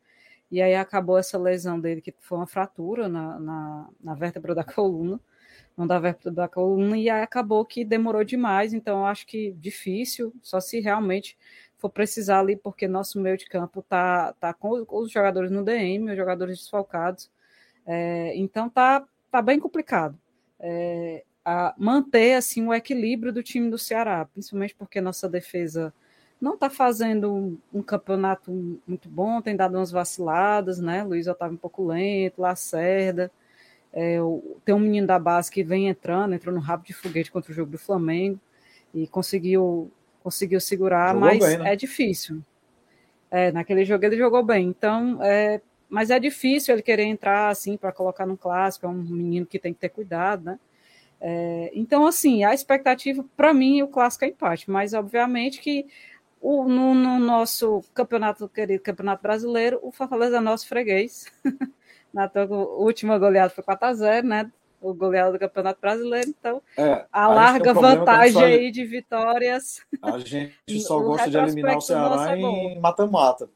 E aí acabou essa lesão dele, que foi uma fratura na, na, na vértebra da coluna, não da vértebra da coluna, e aí acabou que demorou demais, então eu acho que difícil, só se realmente for precisar ali, porque nosso meio de campo tá, tá com os jogadores no DM, os jogadores desfalcados. É, então tá, tá bem complicado. É, manter assim o equilíbrio do time do Ceará, principalmente porque nossa defesa não está fazendo um, campeonato muito bom, tem dado umas vaciladas, né? Luiz Otávio um pouco lento, Lacerda. É, tem um menino da base que vem entrando, entrou no rabo de foguete contra o jogo do Flamengo e conseguiu conseguiu segurar, jogou mas bem, né? é difícil. É, naquele jogo ele jogou bem, então, é, mas é difícil ele querer entrar assim para colocar no clássico, é um menino que tem que ter cuidado, né? É, então, assim, a expectativa para mim o clássico é empate, mas obviamente que o, no, no, nosso campeonato, querido campeonato brasileiro, o Fortaleza é nosso freguês. Na última goleada foi 4 a 0 né? o goleado do Campeonato Brasileiro, então é, a larga vantagem só... aí de vitórias. A gente só gosta de eliminar o Ceará é em mata-mata.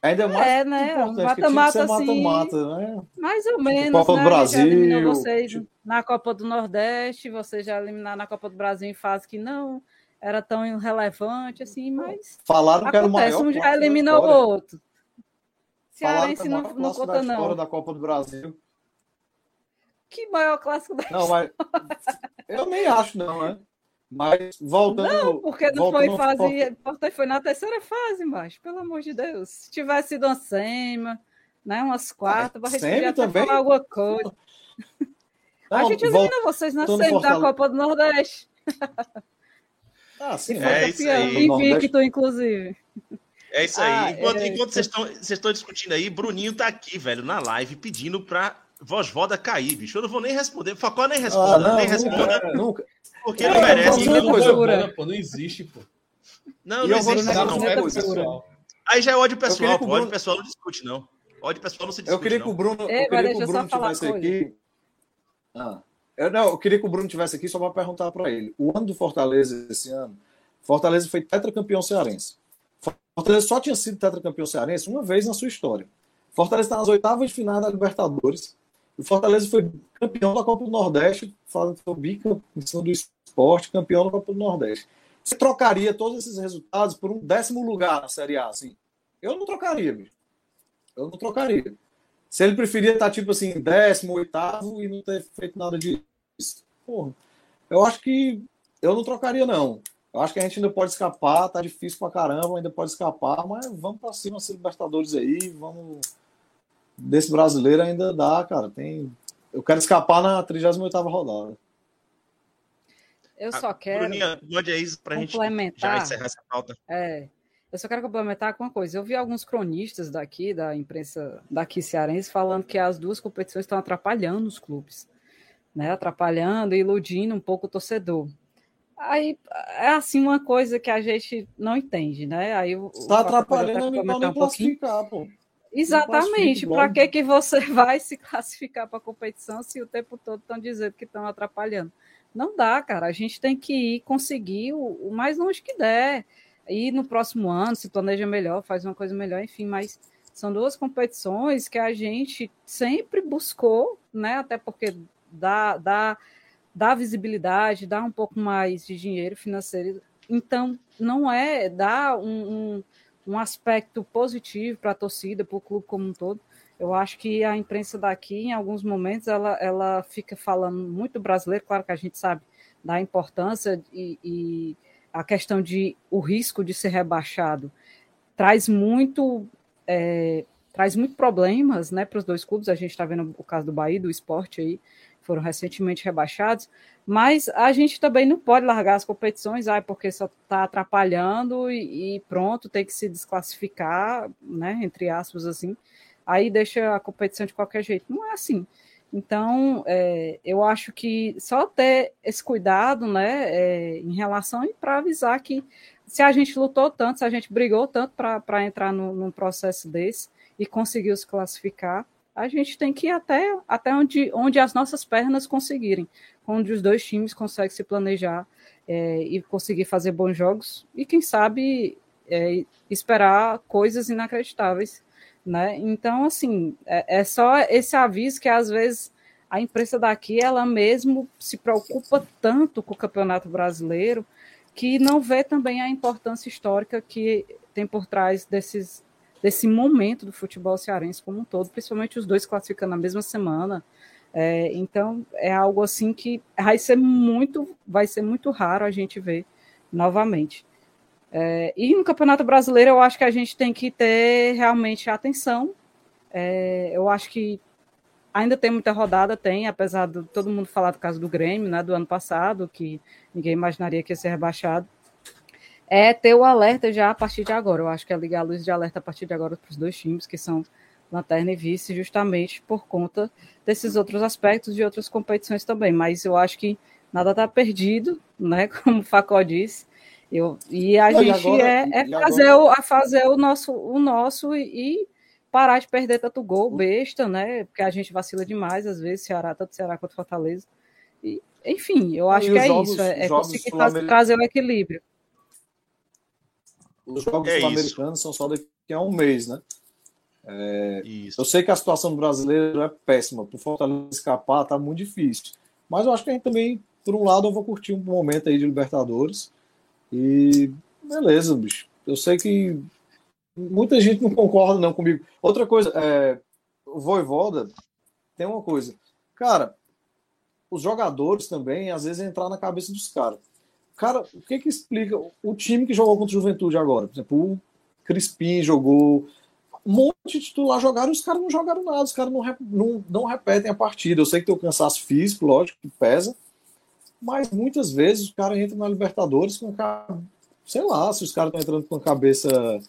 Ainda mais é, né? Mata-mata assim, mata né? mais ou menos. Copa né? do Brasil. Vocês na Copa do Nordeste, você já eliminar na Copa do Brasil em fase que não era tão irrelevante assim, mas falaram que era o maior. Um já eliminou o outro. Cearense não, não conta não. da Copa do Brasil. Que maior clássico da Não, mas eu nem acho, não, né? Mas voltando. Não, porque não foi fase. Foi, foi na terceira fase, mas, pelo amor de Deus. Se tivesse sido uma sema, né? Umas ah, a gente podia até também? falar alguma coisa. Não, a gente elimina vocês na semi da Copa do Nordeste. Ah, sim, é isso aí. Invicto, inclusive. É isso aí. Ah, enquanto, é... enquanto vocês, estão, vocês estão discutindo aí, Bruninho tá aqui, velho, na live, pedindo para voz voda cair, bicho. Eu não vou nem responder. Facó nem responda, ah, não, nem responda. Nunca, nunca. Porque é, não merece. Não, coisa pô, não existe, pô. Não, não existe, não. não é pessoal. Aí já é ódio pessoal, pô. Bruno... Ódio pessoal não discute, não. Ódio pessoal não se discute. Eu queria que o Bruno, eu queria que o Bruno tivesse aqui. Ah. Eu, não, eu queria que o Bruno tivesse aqui só para perguntar para ele. O ano do Fortaleza esse ano, Fortaleza foi tetracampeão cearense. Fortaleza só tinha sido tetracampeão cearense uma vez na sua história. Fortaleza está nas oitavas de final da Libertadores o Fortaleza foi campeão da Copa do Nordeste, falando foi bicampeão do esporte, campeão da Copa do Nordeste. Você trocaria todos esses resultados por um décimo lugar na Série A? Assim? Eu não trocaria, bicho. Eu não trocaria. Se ele preferia estar, tipo assim, décimo, oitavo e não ter feito nada disso. Porra, eu acho que eu não trocaria, não. Eu acho que a gente ainda pode escapar, tá difícil pra caramba, ainda pode escapar, mas vamos pra cima, esses Libertadores aí, vamos desse brasileiro ainda dá, cara. Tem, eu quero escapar na 38 rodada. Eu só quero. Bruninha, mande aí pra gente já encerrar essa pauta. É. Eu só quero complementar com uma coisa. Eu vi alguns cronistas daqui, da imprensa daqui cearense, falando que as duas competições estão atrapalhando os clubes, né? Atrapalhando e iludindo um pouco o torcedor. Aí é assim uma coisa que a gente não entende, né? Aí está atrapalhando então nem um classificar, pô. Exatamente. Para que que você vai se classificar para a competição se o tempo todo estão dizendo que estão atrapalhando? Não dá, cara. A gente tem que ir conseguir o, o mais longe que der. E no próximo ano, se planeja melhor, faz uma coisa melhor, enfim, mas são duas competições que a gente sempre buscou, né? Até porque dá, dá, dá visibilidade, dá um pouco mais de dinheiro financeiro. Então, não é dar um, um, um aspecto positivo para a torcida, para o clube como um todo. Eu acho que a imprensa daqui, em alguns momentos, ela, ela fica falando muito brasileiro, claro que a gente sabe da importância e, e a questão de o risco de ser rebaixado traz muito é, traz muito problemas né, para os dois clubes. A gente está vendo o caso do Bahia, do esporte aí, foram recentemente rebaixados, mas a gente também não pode largar as competições, ah, porque só está atrapalhando e, e, pronto, tem que se desclassificar, né, entre aspas, assim, aí deixa a competição de qualquer jeito. Não é assim. Então, é, eu acho que só ter esse cuidado, né, é, em relação e para avisar que se a gente lutou tanto, se a gente brigou tanto para entrar no, num processo desse e conseguiu se classificar, a gente tem que ir até, até onde, onde as nossas pernas conseguirem, onde os dois times conseguem se planejar é, e conseguir fazer bons jogos e, quem sabe, é, esperar coisas inacreditáveis né? Então, assim, é, é só esse aviso que às vezes a imprensa daqui, ela mesmo se preocupa tanto com o Campeonato Brasileiro que não vê também a importância histórica que tem por trás desses, desse momento do futebol cearense como um todo, principalmente os dois classificando na mesma semana. É, então é algo assim que vai ser muito, vai ser muito raro a gente ver novamente. É, e no Campeonato Brasileiro, eu acho que a gente tem que ter realmente atenção. É, eu acho que ainda tem muita rodada, tem, apesar de todo mundo falar do caso do Grêmio, né, do ano passado, que ninguém imaginaria que ia ser rebaixado. É ter o alerta já a partir de agora. Eu acho que é ligar a luz de alerta a partir de agora para os dois times, que são Lanterna e Vice, justamente por conta desses outros aspectos de outras competições também. Mas eu acho que nada está perdido, né, como o Facó disse. Eu, e a Não, gente e agora, é, é fazer, agora... o, fazer o nosso, o nosso e parar de perder tanto gol besta, né? Porque a gente vacila demais, às vezes, Ceará, tanto Ceará quanto Fortaleza. E, enfim, eu acho que é jogos, isso, é, é conseguir trazer o equilíbrio. Os jogos é sul-americanos são só daqui a um mês, né? É, eu sei que a situação do brasileiro é péssima, por Fortaleza escapar tá muito difícil. Mas eu acho que a gente também, por um lado, eu vou curtir um momento aí de Libertadores. E beleza, bicho. Eu sei que muita gente não concorda não comigo. Outra coisa, é, o Voivoda tem uma coisa. Cara, os jogadores também, às vezes, entrar na cabeça dos caras. Cara, o que que explica o time que jogou contra o Juventude agora? Por exemplo, o Crispim jogou, um monte de titular jogaram, os caras não jogaram nada, os caras não, não, não repetem a partida. Eu sei que tem o cansaço físico, lógico, que pesa, mas muitas vezes o cara entra na Libertadores com sei lá, se os caras estão entrando com a cabeça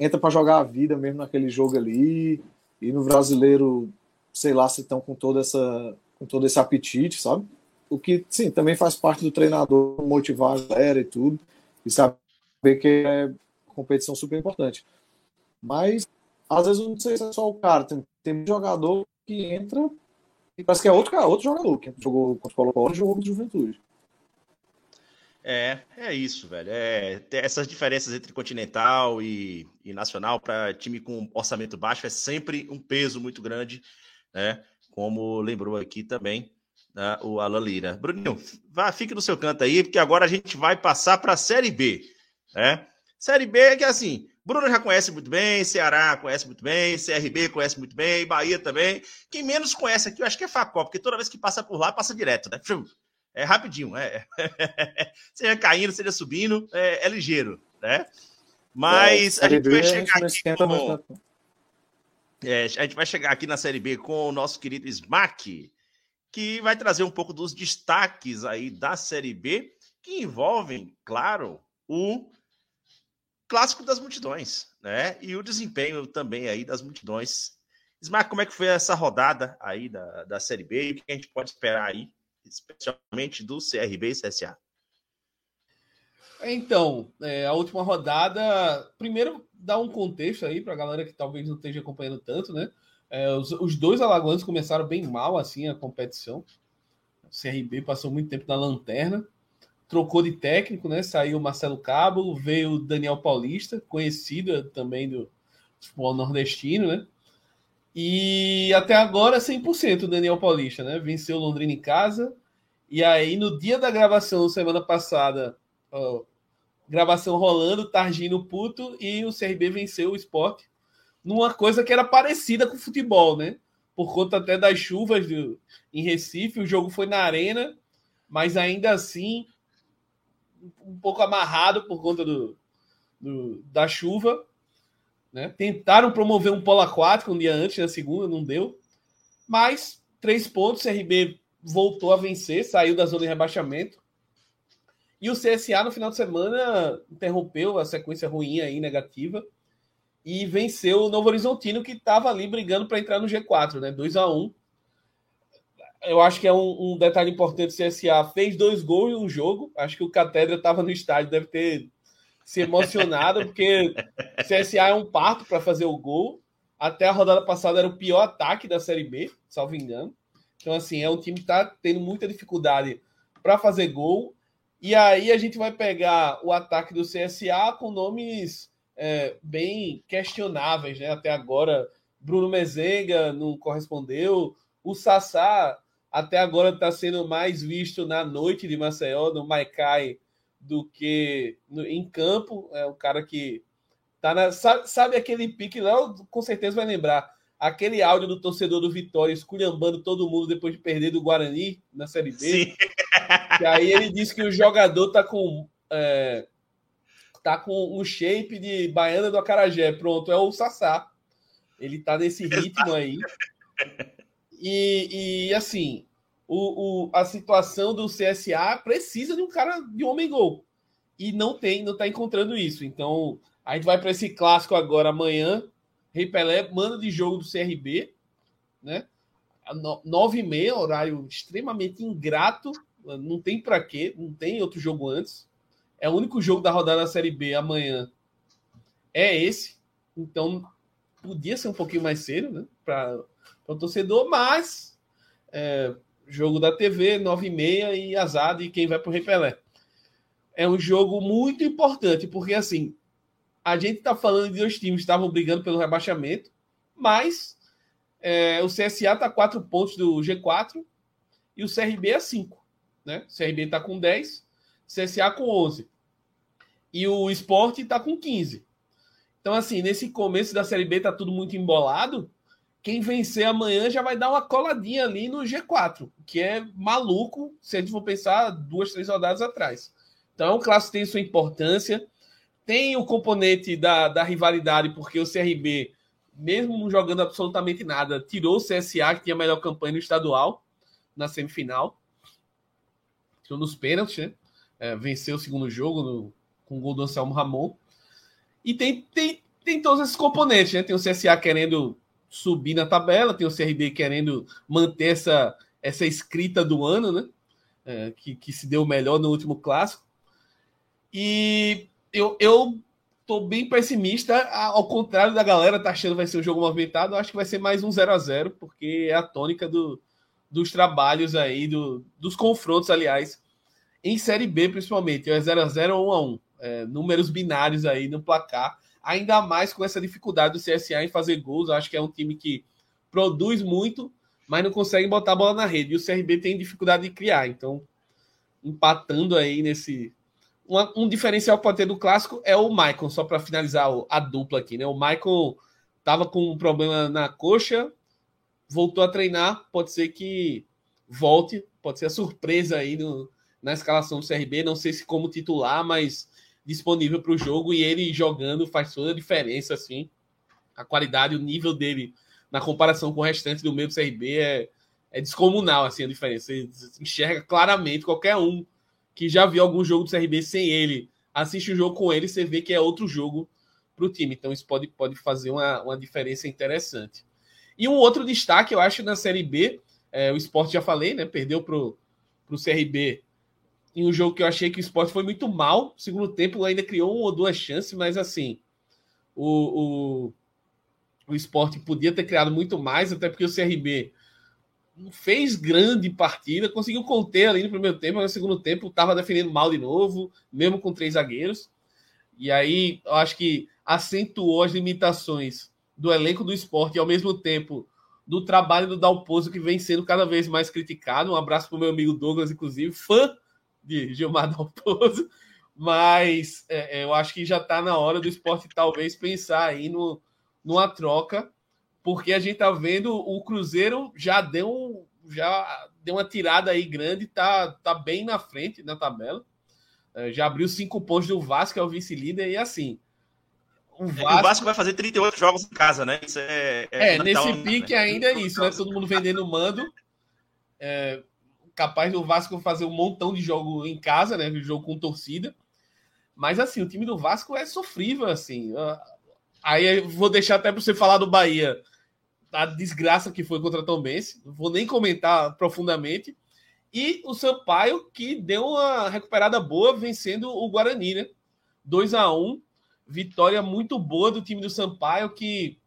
entra para jogar a vida mesmo naquele jogo ali e no brasileiro, sei lá, se estão com toda essa com todo esse apetite, sabe? O que sim, também faz parte do treinador motivar a galera e tudo e saber que é competição super importante. Mas às vezes não sei se é só o cara, tem, tem jogador que entra parece que é outro, outro jogador que jogou contra o Colo-Colo e jogou contra o Juventude. É, é isso, velho. É, essas diferenças entre continental e, e nacional para time com orçamento baixo é sempre um peso muito grande, né? Como lembrou aqui também né, o Alan Lira. Bruninho, vá, fique no seu canto aí, porque agora a gente vai passar para a Série B, né? Série B é que assim, Bruno já conhece muito bem, Ceará conhece muito bem, CRB conhece muito bem, Bahia também. Quem menos conhece aqui, eu acho que é Facó, porque toda vez que passa por lá, passa direto, né? É rapidinho, é. seja caindo, seja subindo, é, é ligeiro, né? Mas é, a gente vai chegar aqui com... É, a gente vai chegar aqui na Série B com o nosso querido Smack, que vai trazer um pouco dos destaques aí da Série B, que envolvem, claro, o clássico das multidões, né? E o desempenho também aí das multidões. Ismael, como é que foi essa rodada aí da, da Série B o que a gente pode esperar aí, especialmente do CRB e CSA? Então, é, a última rodada. Primeiro, dar um contexto aí para a galera que talvez não esteja acompanhando tanto, né? É, os, os, dois alagoanos começaram bem mal assim a competição. O CRB passou muito tempo na lanterna, trocou de técnico, né? Saiu Marcelo Cabo, veio Daniel Paulista, conhecido também do futebol nordestino, né? E até agora 100% o Daniel Paulista, né? Venceu Londrina em casa. E aí no dia da gravação semana passada, ó, gravação rolando, Targino puto e o CRB venceu o esporte numa coisa que era parecida com o futebol, né? Por conta até das chuvas em Recife, o jogo foi na arena, mas ainda assim um pouco amarrado por conta do, do da chuva. Né? Tentaram promover um polo aquático um dia antes, na segunda, não deu. Mas três pontos, CRB voltou a vencer, saiu da zona de rebaixamento. E o CSA no final de semana interrompeu a sequência ruim aí, negativa, e venceu o Novo Horizontino, que estava ali brigando para entrar no G4, né? 2 a 1 Eu acho que é um, um, detalhe importante: o CSA fez dois gols em um jogo. Acho que o Catedra estava no estádio, deve ter se emocionado, porque o CSA é um parto para fazer o gol. Até a rodada passada era o pior ataque da Série B, salvo engano. Então, assim, é um time que está tendo muita dificuldade para fazer gol. E aí a gente vai pegar o ataque do CSA com nomes é, bem questionáveis, né? Até agora, Bruno Mezenga não correspondeu. O Sassá até agora está sendo mais visto na noite de Maceió, no Maikai, do que no, em campo. É o cara que tá na. Sabe, sabe aquele pique, Léo com certeza vai lembrar. Aquele áudio do torcedor do Vitória esculhambando todo mundo depois de perder do Guarani na Série B. Sim. E aí ele disse que o jogador tá com. É, tá com um shape de baiana do Acarajé. Pronto, é o Sassá. Ele tá nesse ritmo aí. E, e assim, o, o, a situação do CSA precisa de um cara de homem-gol. E não tem, não tá encontrando isso. Então, a gente vai para esse clássico agora amanhã. Rei Pelé, manda de jogo do CRB, né? Nove e meia, horário extremamente ingrato. Não tem para quê, não tem outro jogo antes. É o único jogo da rodada da Série B amanhã. É esse. Então, podia ser um pouquinho mais cedo, né? Para o torcedor, mas é, jogo da TV, 9h30 e azar de quem vai para o Repelé. É um jogo muito importante, porque assim, a gente está falando de dois times que estavam brigando pelo rebaixamento, mas é, o CSA está a 4 pontos do G4 e o CRB a 5. Né? O CRB está com 10, CSA com 11. E o Sport está com 15. Então, assim, nesse começo da Série B está tudo muito embolado. Quem vencer amanhã já vai dar uma coladinha ali no G4, que é maluco se a gente for pensar duas, três rodadas atrás. Então, o clássico tem sua importância. Tem o componente da, da rivalidade, porque o CRB, mesmo não jogando absolutamente nada, tirou o CSA, que tinha a melhor campanha no estadual, na semifinal. Tirou nos pênaltis, né? É, venceu o segundo jogo no, com o gol do Anselmo Ramon. E tem, tem, tem todos esses componentes, né? Tem o CSA querendo subir na tabela, tem o CRB querendo manter essa, essa escrita do ano, né? É, que, que se deu melhor no último clássico. E eu, eu tô bem pessimista, ao contrário da galera tá achando que vai ser um jogo movimentado, acho que vai ser mais um 0 a 0 porque é a tônica do, dos trabalhos aí, do, dos confrontos, aliás, em Série B principalmente, é 0 a 0 ou 1 a 1 é, números binários aí no placar, ainda mais com essa dificuldade do CSA em fazer gols. Eu acho que é um time que produz muito, mas não consegue botar a bola na rede. E o CRB tem dificuldade de criar. Então, empatando aí nesse. um diferencial que pode ter do clássico é o Maicon, só para finalizar a dupla aqui, né? O Maicon tava com um problema na coxa, voltou a treinar, pode ser que volte, pode ser a surpresa aí no, na escalação do CRB, não sei se como titular, mas disponível para o jogo e ele jogando faz toda a diferença, assim. A qualidade, o nível dele na comparação com o restante do meio do CRB é, é descomunal, assim, a diferença. Você enxerga claramente qualquer um que já viu algum jogo do CRB sem ele, assiste o jogo com ele, você vê que é outro jogo para o time. Então isso pode, pode fazer uma, uma diferença interessante. E um outro destaque, eu acho, na Série B, é, o esporte já falei, né? Perdeu para o CRB em um jogo que eu achei que o esporte foi muito mal. Segundo tempo ainda criou uma ou duas chances, mas assim, o, o, o esporte podia ter criado muito mais, até porque o CRB fez grande partida, conseguiu conter ali no primeiro tempo, mas no segundo tempo estava defendendo mal de novo, mesmo com três zagueiros. E aí eu acho que acentuou as limitações do elenco do esporte e ao mesmo tempo do trabalho do Dalpozo, que vem sendo cada vez mais criticado. Um abraço para o meu amigo Douglas, inclusive, fã de Gilmar Dalpozo. Mas é, é eu acho que já está na hora do esporte talvez pensar aí no, numa troca porque a gente tá vendo o Cruzeiro já deu já deu uma tirada aí grande, tá, tá bem na frente na tabela. É, já abriu cinco pontos do Vasco, que é o vice-líder, e assim. O Vasco... É, o Vasco... vai fazer 38 jogos em casa, né? Isso é. É, é nesse pique né? ainda é isso, né? Todo mundo vendendo mando. É, capaz do Vasco fazer um montão de jogo em casa, né? Jogo com torcida. Mas assim, o time do Vasco é sofrível, assim. Aí vou deixar até para você falar do Bahia a desgraça que foi contra a Tom Benz, vou nem comentar profundamente. E o Sampaio, que deu uma recuperada boa, vencendo o Guarani, né? 2 a 1 vitória muito boa do time do Sampaio, que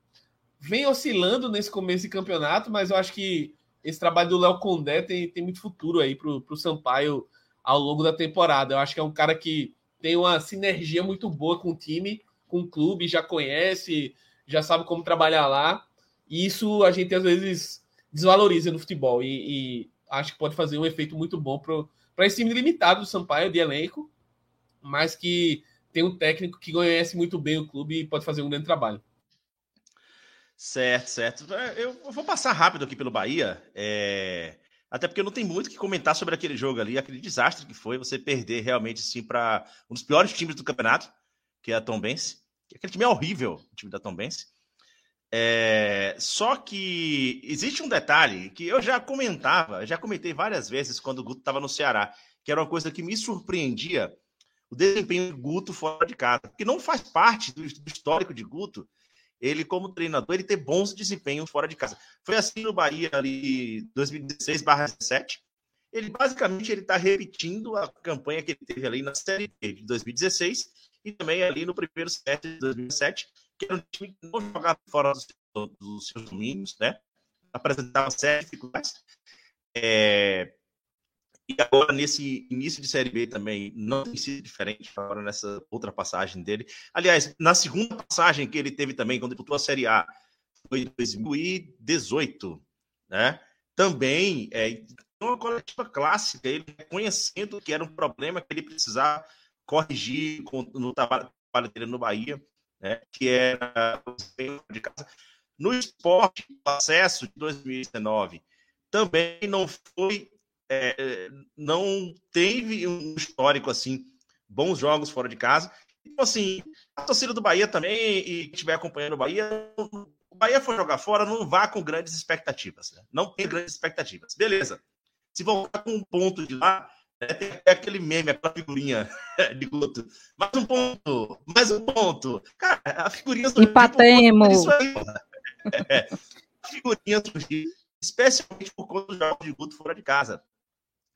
vem oscilando nesse começo de campeonato, mas eu acho que esse trabalho do Léo Condé tem, tem muito futuro aí para o Sampaio ao longo da temporada. Eu acho que é um cara que tem uma sinergia muito boa com o time, com o clube, já conhece, já sabe como trabalhar lá. E isso a gente às vezes desvaloriza no futebol. E, e acho que pode fazer um efeito muito bom para esse time limitado do Sampaio, de elenco, mas que tem um técnico que conhece muito bem o clube e pode fazer um grande trabalho. Certo, certo. É, eu vou passar rápido aqui pelo Bahia. É... Até porque não tem muito o que comentar sobre aquele jogo ali, aquele desastre que foi você perder realmente assim para um dos piores times do campeonato, que é a Tombense. Aquele time é horrível, o time da Tombense. É, só que existe um detalhe que eu já comentava, já comentei várias vezes quando o Guto estava no Ceará, que era uma coisa que me surpreendia o desempenho do Guto fora de casa, porque não faz parte do histórico de Guto ele como treinador ele ter bons desempenhos fora de casa. Foi assim no Bahia ali 2016/17. Ele basicamente ele está repetindo a campanha que ele teve ali na Série B de 2016 e também ali no primeiro semestre de 2017 que era um time que não jogava fora dos, dos seus domínios, né? Apresentava sérias dificuldades. É... E agora, nesse início de Série B também, não tem sido diferente agora nessa outra passagem dele. Aliás, na segunda passagem que ele teve também, quando disputou a Série A, foi em 2018, né? Também é uma coletiva clássica, ele reconhecendo que era um problema que ele precisava corrigir no trabalho dele no Bahia né, que era de casa. No esporte, o acesso de 2019 também não foi, é, não teve um histórico assim, bons jogos fora de casa. Então, assim, a torcida do Bahia também, e quem estiver acompanhando o Bahia, o Bahia for jogar fora, não vá com grandes expectativas. Né? Não tem grandes expectativas. Beleza. Se voltar com um ponto de lá, é, tem aquele meme, aquela figurinha de Guto. Mais um ponto, mais um ponto. Cara, a figurinha surgiu. Empatemos. Aí, é, a figurinha surgiu, especialmente por conta dos jogos de Guto fora de casa.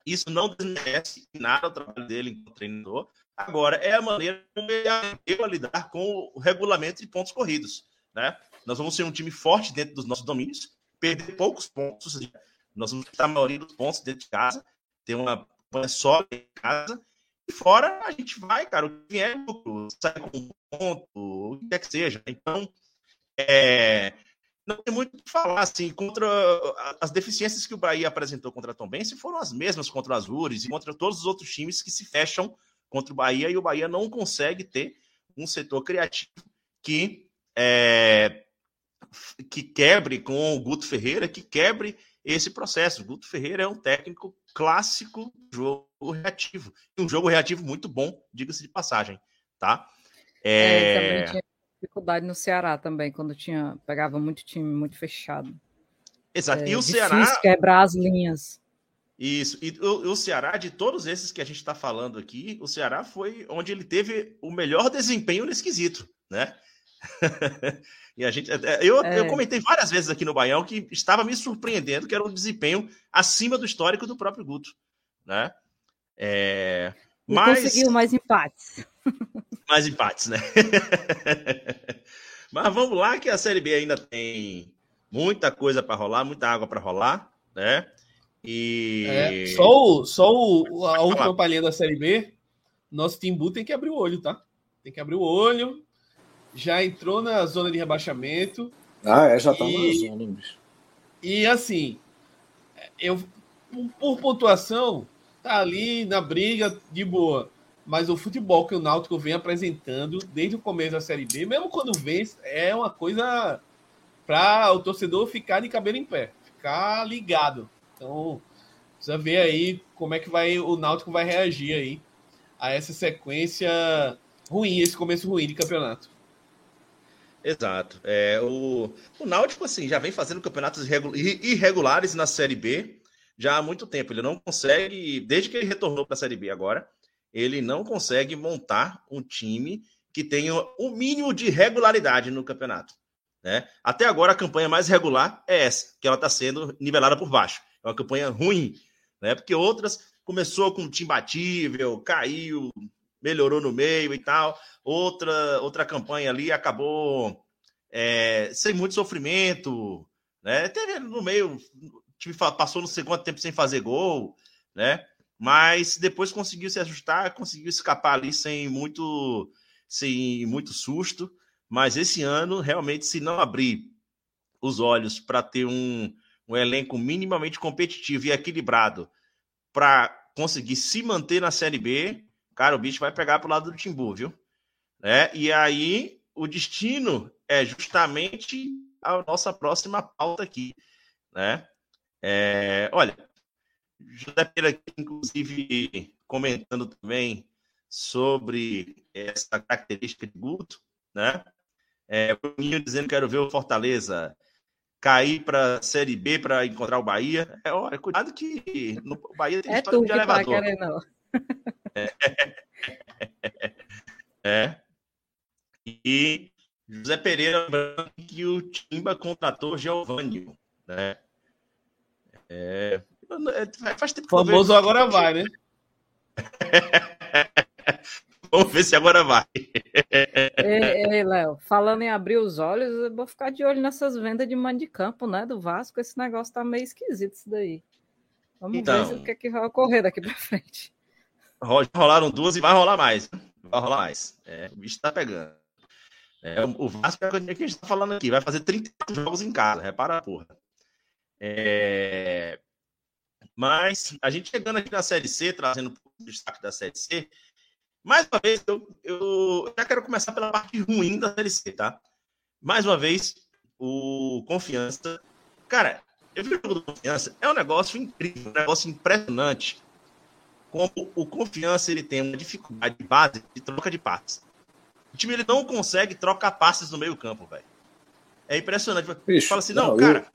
Isso não desmerece nada o trabalho dele enquanto treinador. Agora, é a maneira como ele aprendeu a lidar com o regulamento de pontos corridos. Né? Nós vamos ser um time forte dentro dos nossos domínios, perder poucos pontos. Nós vamos estar a maioria dos pontos dentro de casa, ter uma é só em casa. E fora a gente vai, cara, o que vier sai com um ponto, o que quer que seja. Então, é, não tem muito o que falar, assim, contra as deficiências que o Bahia apresentou contra a Tombense foram as mesmas contra o Azures e contra todos os outros times que se fecham contra o Bahia e o Bahia não consegue ter um setor criativo que é, que quebre com o Guto Ferreira, que quebre esse processo. O Guto Ferreira é um técnico clássico jogo reativo. Um jogo reativo muito bom, diga-se de passagem, tá? É... é dificuldade no Ceará também, quando tinha pegava muito time muito fechado. Exato. É, e o Ceará quebrar as linhas. Isso. E o, o, Ceará, de todos esses que a gente está falando aqui, o Ceará foi onde ele teve o melhor desempenho nesse quesito, né? e a gente, é, eu, é. eu comentei várias vezes aqui no Baião que estava me surpreendendo que era um desempenho acima do histórico do próprio Guto, né? É, E mas conseguiu mais empates. mais empates, né? mas vamos lá que a Série B ainda tem muita coisa para rolar, muita água para rolar, né? E É, só o, só o, a última palhinha da Série B, nosso Timbu tem que abrir o olho, tá? Tem que abrir o olho. Já entrou na zona de rebaixamento. Ah, é, já tá E- na zona, bicho. E assim, eu por, por pontuação, tá ali na briga de boa. Mas o futebol que o Náutico vem apresentando desde o começo da Série B, mesmo quando vence, é uma coisa para o torcedor ficar de cabelo em pé, ficar ligado. Então, precisa ver aí como é que vai o Náutico vai reagir aí a essa sequência ruim, esse começo ruim de campeonato. Exato. É, o, o Náutico, assim, já vem fazendo campeonatos irregu- ir- irregulares na Série B já há muito tempo. Ele não consegue, desde que ele retornou para a Série B agora, ele não consegue montar um time que tenha o mínimo de regularidade no campeonato. Né? Até agora, a campanha mais regular é essa, que ela está sendo nivelada por baixo. É uma campanha ruim, né? porque outras começou com um time batível, caiu, melhorou no meio e tal outra outra campanha ali acabou é, sem muito sofrimento, né? Teve no meio, o time passou no segundo tempo sem fazer gol, né? Mas depois conseguiu se ajustar, conseguiu escapar ali sem muito sem muito susto. Mas esse ano, realmente, se não abrir os olhos para ter um, um elenco minimamente competitivo e equilibrado para conseguir se manter na Série B, cara, o bicho vai pegar pro lado do Timbu, viu? Né? E aí o destino é justamente a nossa próxima pauta aqui, né? É, olha, José Pereira, aqui, inclusive, comentando também sobre essa característica de Guto, né? É, o Bruninho dizendo que quero ver o Fortaleza cair para a Série B para encontrar o Bahia. É, olha, cuidado que no o Bahia tem É história tu de que vai elevador. querer, não. É. E José Pereira lembrando que o Timba contratou Giovanni, né? É, é, faz tempo que eu O não famoso agora vai, né? Vamos ver se agora vai. Ei, ei, Léo, falando em abrir os olhos, eu vou ficar de olho nessas vendas de mando de campo, né? Do Vasco. Esse negócio tá meio esquisito, isso daí. Vamos Então. ver o que, é que vai ocorrer daqui pra frente. Ro- Rolaram duas e vai rolar mais. Vai rolar mais. É, o bicho tá pegando. É, o Vasco é o que a gente tá falando aqui. Vai fazer 30 jogos em casa. Repara a porra. É, Mas a gente chegando aqui na Série C, trazendo o destaque da Série C, mais uma vez, eu, eu já quero começar pela parte ruim da Série C, tá? Mais uma vez, o Confiança. Cara, eu vi o jogo do Confiança, é um negócio incrível, um negócio impressionante como o Confiança ele tem uma dificuldade de base de troca de passes. O time ele não consegue trocar passes no meio campo, velho. É impressionante. Bicho, Fala assim, não, não, cara.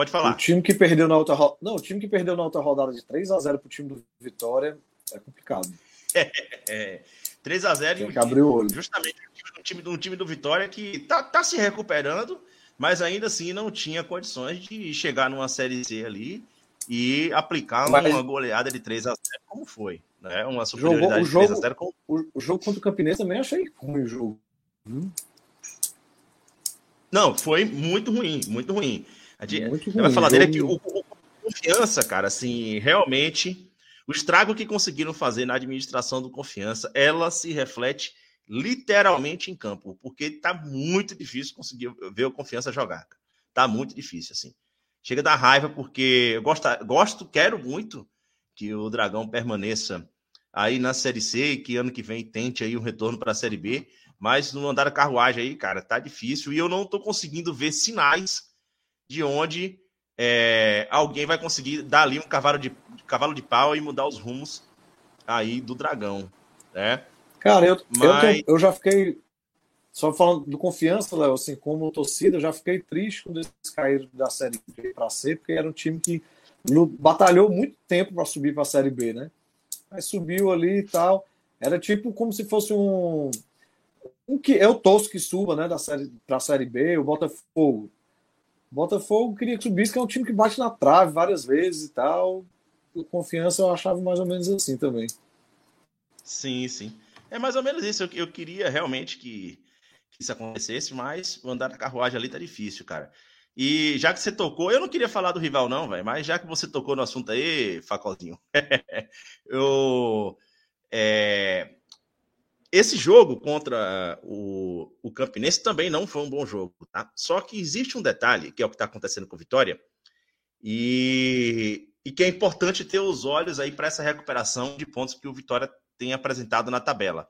Pode O falar. time que perdeu na outra ro- Não, o time que perdeu na outra rodada de 3 a 0 pro time do Vitória é complicado. É, 3 a 0 e Tem o que abrir o olho. justamente um time, um time do Vitória que tá, tá se recuperando, mas ainda assim não tinha condições de chegar numa Série C ali e aplicar Mas- uma goleada de 3 a 0 como foi. Né? Uma superioridade o de 3 a jogo- 0 como O, o jogo contra o Campinense também achei ruim o jogo. Não, foi muito ruim, muito ruim. A gente Muito vai falar dele aqui, o, o- confiança, cara, assim, realmente, o estrago que conseguiram fazer na administração do confiança, ela se reflete literalmente em campo, porque tá muito difícil conseguir ver o confiança jogar. Tá muito difícil, assim. Chega da raiva, porque eu gosto, gosto, quero muito que o Dragão permaneça aí na Série C e que ano que vem tente aí um retorno para a Série B, mas no andar da carruagem aí, cara, tá difícil e eu não tô conseguindo ver sinais de onde é, alguém vai conseguir dar ali um cavalo de, cavalo de pau e mudar os rumos aí do dragão, né? Cara, eu, eu, Mas- tenho- eu já fiquei. Só falando do confiança, Léo, assim, como torcida, eu já fiquei triste quando eles caíram da Série B para C, porque era um time que batalhou muito tempo para subir para a Série B, né? Mas subiu ali e tal. Era tipo como se fosse um. um que é o Tosco que suba, né, da série para a Série B, o Botafogo. Botafogo queria que subisse, que é um time que bate na trave várias vezes e tal. confiança eu achava mais ou menos assim também. Sim, sim. É mais ou menos isso. Eu, eu queria realmente que, que isso acontecesse, mas andar da carruagem ali tá difícil, cara. E já que você tocou, eu não queria falar do rival, não, velho, mas já que você tocou no assunto aí, Facozinho, eu. É, esse jogo contra o, o Campinense também não foi um bom jogo, tá? Só que existe um detalhe, que é o que está acontecendo com o Vitória, e, e que é importante ter os olhos aí para essa recuperação de pontos que o Vitória tem apresentado na tabela.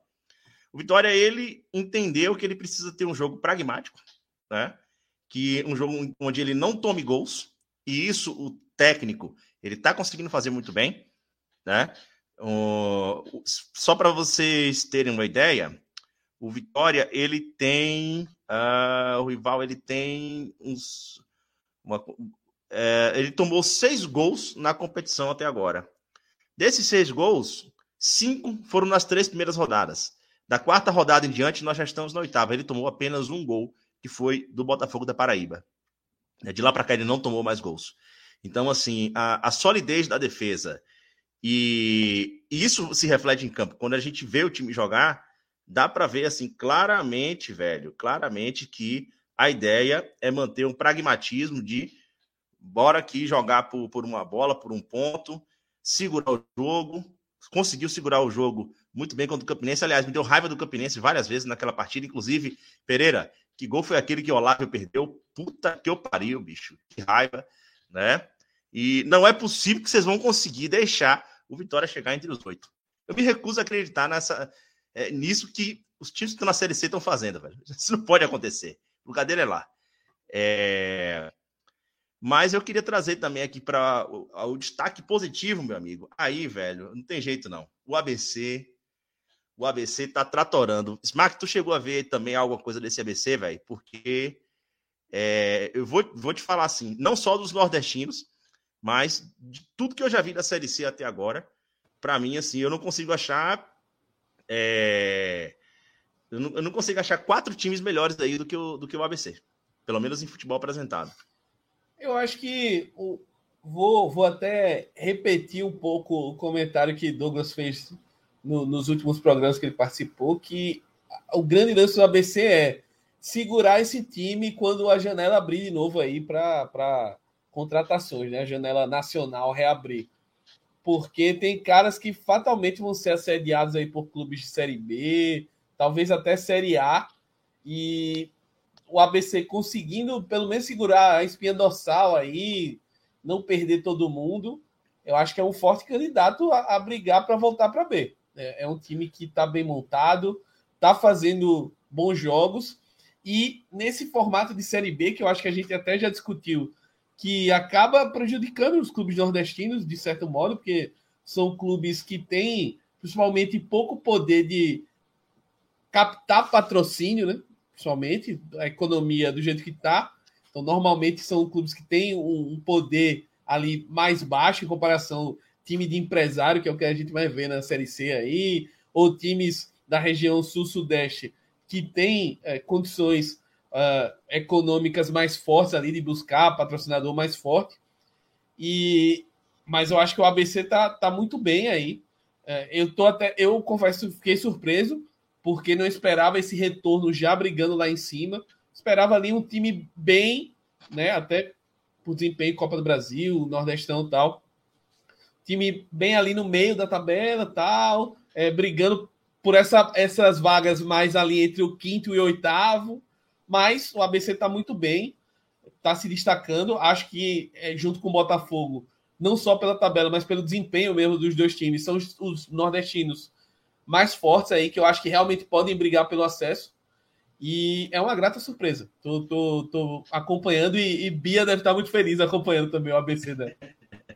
O Vitória, ele entendeu que ele precisa ter um jogo pragmático, né? Que um jogo onde ele não tome gols, e isso o técnico, ele está conseguindo fazer muito bem, né? Só para vocês terem uma ideia, o Vitória ele tem uh, o rival ele tem uns uma, uh, ele tomou seis gols na competição até agora. Desses seis gols, cinco foram nas três primeiras rodadas. Da quarta rodada em diante, nós já estamos na oitava. Ele tomou apenas um gol, que foi do Botafogo da Paraíba. De lá para cá, ele não tomou mais gols. Então, assim, a, a solidez da defesa e, isso se reflete em campo. Quando a gente vê o time jogar, dá para ver assim claramente, velho, claramente que a ideia é manter um pragmatismo de bora aqui jogar por, por uma bola, por um ponto, segurar o jogo. Conseguiu segurar o jogo muito bem contra o Campinense. Aliás, me deu raiva do Campinense várias vezes naquela partida. Inclusive, Pereira, que gol foi aquele que o Olávio perdeu? Puta que eu pariu, bicho. Que raiva, né? E não é possível que vocês vão conseguir deixar o Vitória chegar entre os oito. Eu me recuso a acreditar nessa, é, nisso que os times que estão na Série C estão fazendo, velho. Isso não pode acontecer. O cadeira é lá. É... Mas eu queria trazer também aqui para o, o, destaque positivo, meu amigo. Aí, velho, não tem jeito não. O ABC, o ABC tá tratorando. Smack, tu chegou a ver também alguma coisa desse ABC, velho? Porque é, eu vou, vou te falar assim, não só dos nordestinos, mas de tudo que eu já vi da Série C até agora, para mim, assim, eu não consigo achar. É... Eu, não, eu, não, consigo achar quatro times melhores aí do que o, do que o ABC. Pelo menos em futebol apresentado. Eu acho que o, vou, vou até repetir um pouco o comentário que Douglas fez no, nos últimos programas que ele participou, que o grande lance do ABC é segurar esse time quando a janela abrir de novo aí para contratações, né? A janela nacional reabrir. Porque tem caras que fatalmente vão ser assediados aí por clubes de Série B, talvez até Série A, e o ABC conseguindo pelo menos segurar a espinha dorsal aí, não perder todo mundo, eu acho que é um forte candidato a, a brigar para voltar para B. É, é, um time que está bem montado, está fazendo bons jogos, e nesse formato de Série B, que eu acho que a gente até já discutiu que acaba prejudicando os clubes nordestinos, de certo modo, porque são clubes que têm, principalmente, pouco poder de captar patrocínio, né? Principalmente, a economia do jeito que está. Então, normalmente, são clubes que têm um poder ali mais baixo em comparação time de empresário, que é o que a gente vai ver na Série C aí, ou times da região sul-sudeste que têm é, condições uh, econômicas mais fortes ali de buscar patrocinador mais forte. E mas eu acho que o ABC tá, tá muito bem aí. Uh, eu tô até eu confesso fiquei surpreso porque não esperava esse retorno já brigando lá em cima. Esperava ali um time bem, né, até por desempenho Copa do Brasil, Nordestão tal. Time bem ali no meio da tabela, tal, é, brigando por essa, essas vagas mais ali entre o quinto e o oitavo mas o ABC está muito bem, está se destacando. Acho que, é, junto com o Botafogo, não só pela tabela, mas pelo desempenho mesmo dos dois times, são os, os nordestinos mais fortes aí, que eu acho que realmente podem brigar pelo acesso. E é uma grata surpresa. Tô, tô, tô acompanhando e, e, Bia deve estar muito feliz acompanhando também o ABC, né?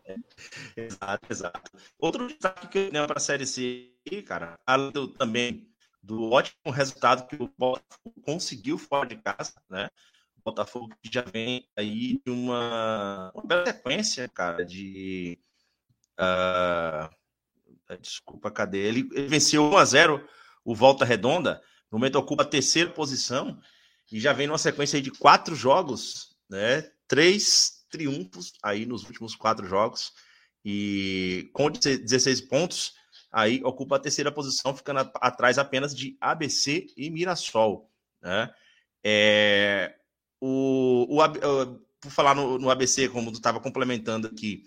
exato, exato. Outro destaque que eu tenho para a Série C, cara, além do, também do ótimo resultado que o Botafogo conseguiu fora de casa, né? O Botafogo já vem aí de uma, uma bela sequência, cara, de. Uh, desculpa, cadê? Ele, ele venceu 1 a 0 o Volta Redonda, no momento ocupa a terceira posição e já vem numa sequência de quatro jogos, né? Três triunfos aí nos últimos quatro jogos. E com 16 pontos, aí ocupa a terceira posição, ficando atrás apenas de ABC e Mirassol. Né? É, o, o, por falar no, no ABC, como estava complementando aqui,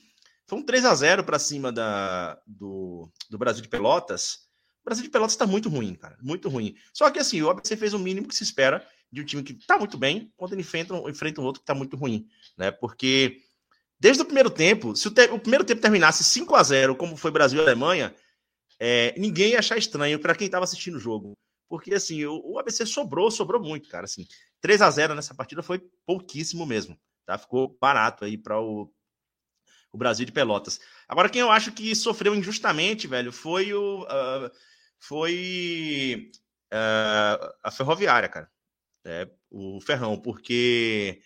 foi um 3 a 0 para cima da, do, do Brasil de Pelotas. O Brasil de Pelotas está muito ruim, cara. Muito ruim. Só que assim, o ABC fez o mínimo que se espera de um time que está muito bem, quando ele enfrenta, enfrenta um outro que está muito ruim. Né? Porque desde o primeiro tempo, se o, te, o, primeiro tempo terminasse 5 a 0 como foi Brasil e Alemanha, é, ninguém ia achar estranho para quem estava assistindo o jogo. Porque assim, o, o, ABC sobrou, sobrou muito, cara. Assim, 3 a 0 nessa partida foi pouquíssimo mesmo. Tá? Ficou barato aí para o o Brasil de Pelotas. Agora, quem eu acho que sofreu injustamente, velho, foi o. Uh, foi uh, a Ferroviária, cara. É, o Ferrão, porque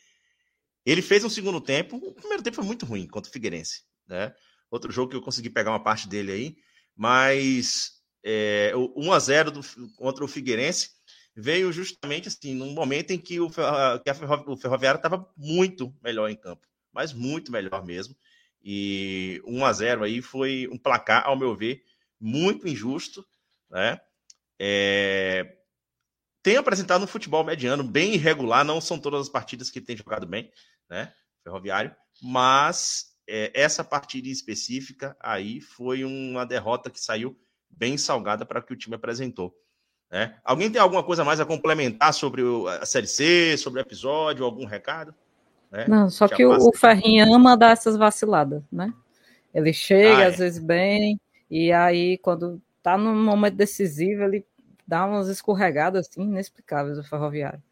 ele fez um segundo tempo. O primeiro tempo foi muito ruim contra o Figueirense. Né? Outro jogo que eu consegui pegar uma parte dele aí, mas é, o 1 a 0 do, contra o Figueirense veio justamente assim, num momento em que o, que Ferro, o Ferroviário estava muito melhor em campo, mas muito melhor mesmo. E 1 a 0 aí foi um placar, ao meu ver, muito injusto, né? É... Tem apresentado um futebol mediano, bem irregular, não são todas as partidas que tem jogado bem, né? Ferroviário, mas é, essa partida específica aí foi uma derrota que saiu bem salgada para o que o time apresentou. Né? Alguém tem alguma coisa mais a complementar sobre a Série C, sobre o episódio, algum recado? Né? Não, só Já que o, o Ferrinho ama dar essas vaciladas, né? Ele chega, ah, às é. vezes, bem, e aí, quando tá num momento decisivo, ele dá umas escorregadas assim, inexplicáveis o ferroviário.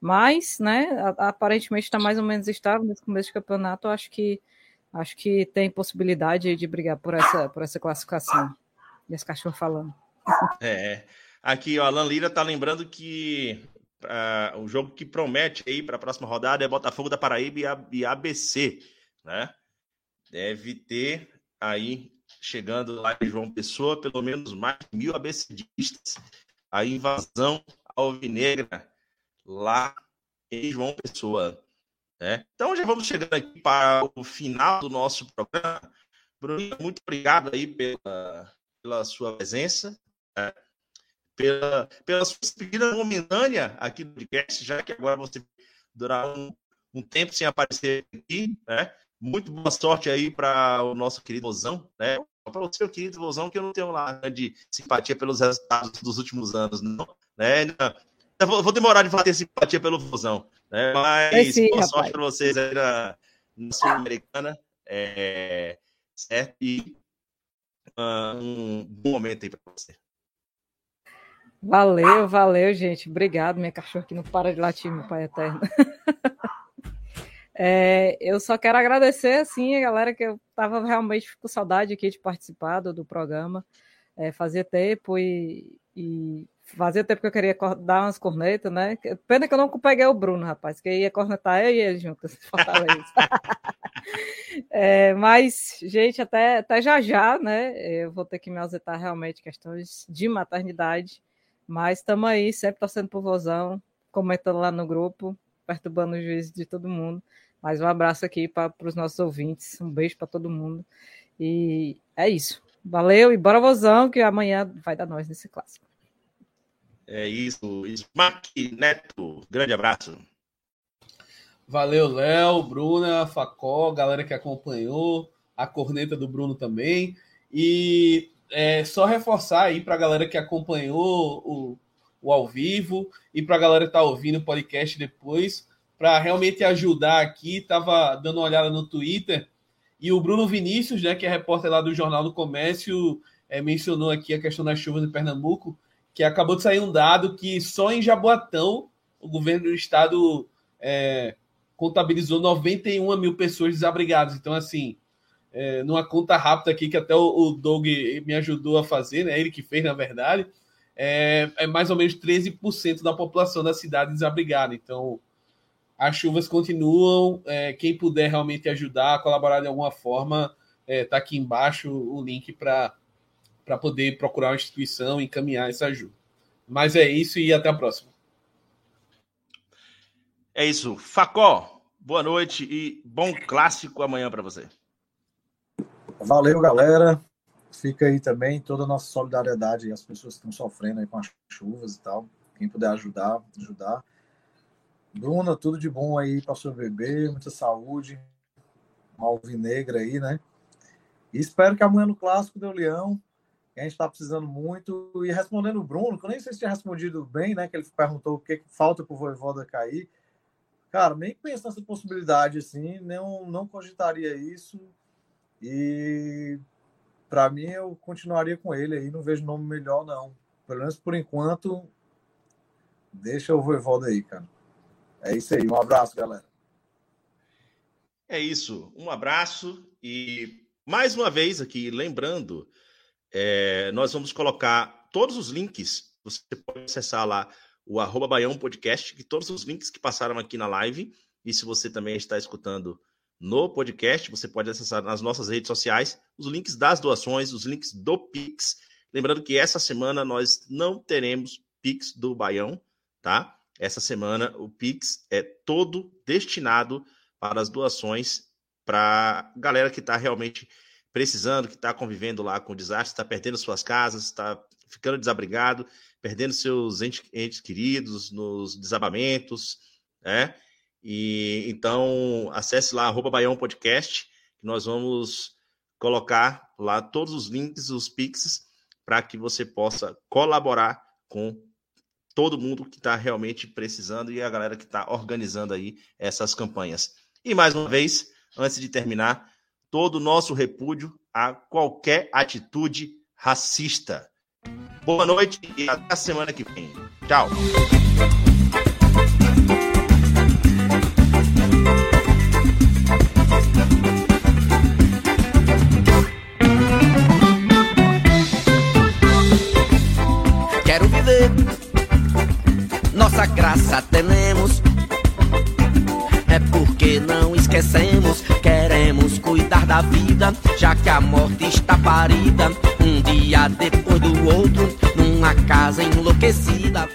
Mas, né, aparentemente está mais ou menos estável nesse começo de campeonato. Acho que acho que tem possibilidade de brigar por essa, por essa classificação. E esse cachorro falando. É. Aqui, o Alan Lira tá lembrando que uh, o jogo que promete aí para a próxima rodada é Botafogo da Paraíba e, ABC, né? Deve ter aí chegando lá em João Pessoa pelo menos mais mil ABCdistas. A invasão alvinegra lá em João Pessoa. Né? Então já vamos chegando aqui para o final do nosso programa. Bruno, muito obrigado aí pela, pela sua presença. Né? pela, pela sua despedida momentânea aqui do podcast, já que agora você durar um, um tempo sem aparecer aqui, né? Muito boa sorte aí para o nosso querido Vozão, né? Para o seu querido Vozão, que eu não tenho lá de simpatia pelos resultados dos últimos anos, não, né? Vou, demorar de ter simpatia pelo Vozão, né? Mas sim, boa rapaz. sorte para vocês aí na, na Sul-Americana, é, certo? E uh, um bom momento aí para você. Valeu, valeu, gente. Obrigado. Minha cachorra que não para de latir, meu pai eterno. é, eu só quero agradecer, assim, a galera que eu tava realmente com saudade aqui de participar do, do programa. É, fazia tempo e, e, fazia tempo que eu queria dar umas cornetas, né? Pena que eu não peguei o Bruno, rapaz, que ia cornetar eu e ele juntos, é, mas, gente, até, até já já, né? Eu vou ter que me ausentar realmente questões de maternidade. Mas estamos aí, sempre torcendo por vozão, comentando lá no grupo, perturbando o juízo de todo mundo. Mais um abraço aqui para os nossos ouvintes, um beijo para todo mundo. E é isso. Valeu e bora vozão, que amanhã vai dar nós nesse clássico. É isso. Smack Neto, grande abraço. Valeu, Léo, Bruna, Facó, galera que acompanhou, a corneta do Bruno também. E é, só reforçar aí para a galera que acompanhou o, o ao vivo e para a galera que está ouvindo o podcast depois, para realmente ajudar aqui. Estava dando uma olhada no Twitter e o Bruno Vinícius, né, que é repórter lá do Jornal do Comércio, é, mencionou aqui a questão das chuvas em Pernambuco, que acabou de sair um dado que só em Jaboatão o governo do estado é, contabilizou 91 mil pessoas desabrigadas. Então, assim, é, numa conta rápida aqui que até o, o Doug me ajudou a fazer, né? Ele que fez, na verdade, é, é mais ou menos 13% da população da cidade desabrigada. Então, as chuvas continuam. É, quem puder realmente ajudar, colaborar de alguma forma, está é, aqui embaixo o link para poder procurar uma instituição e encaminhar essa ajuda. Mas é isso e até a próxima. É isso. Facó, boa noite e bom clássico amanhã para você. Valeu, galera. Fica aí também toda a nossa solidariedade às pessoas que estão sofrendo aí com as chuvas e tal. Quem puder ajudar, ajudar. Bruna, tudo de bom aí para seu bebê, muita saúde. Uma alvinegra aí, né? E espero que amanhã no clássico dê o Leão. A gente está precisando muito. E respondendo o Bruno, que eu nem sei se tinha respondido bem, né? Que ele perguntou o que, falta para o Voivoda cair. Cara, nem penso nessa possibilidade assim, não, não cogitaria isso. E para mim eu continuaria com ele aí, não vejo nome melhor não. Pelo menos por enquanto, deixa o Voivoda aí, cara. É isso aí, um abraço, galera. É isso, um abraço e mais uma vez aqui, lembrando, é, nós vamos colocar todos os links, você pode acessar lá o arroba Baião Podcast, que todos os links que passaram aqui na live, e se você também está escutando no podcast, você pode acessar nas nossas redes sociais os links das doações, os links do Pix. Lembrando que essa semana nós não teremos Pix do Baião, tá? Essa semana o Pix é todo destinado para as doações para galera que está realmente precisando, que está convivendo lá com o desastre, está perdendo suas casas, está ficando desabrigado, perdendo seus entes, entes queridos nos desabamentos, né? E então acesse lá arroba Baião Podcast, que nós vamos colocar lá todos os links, os pics, para que você possa colaborar com todo mundo que está realmente precisando e a galera que está organizando aí essas campanhas. E mais uma vez, antes de terminar, todo o nosso repúdio a qualquer atitude racista. Boa noite e até a semana que vem. Tchau. Quero viver, nossa graça temos. É porque não esquecemos, da vida, já que a morte está parida. Um dia depois do outro, numa casa enlouquecida.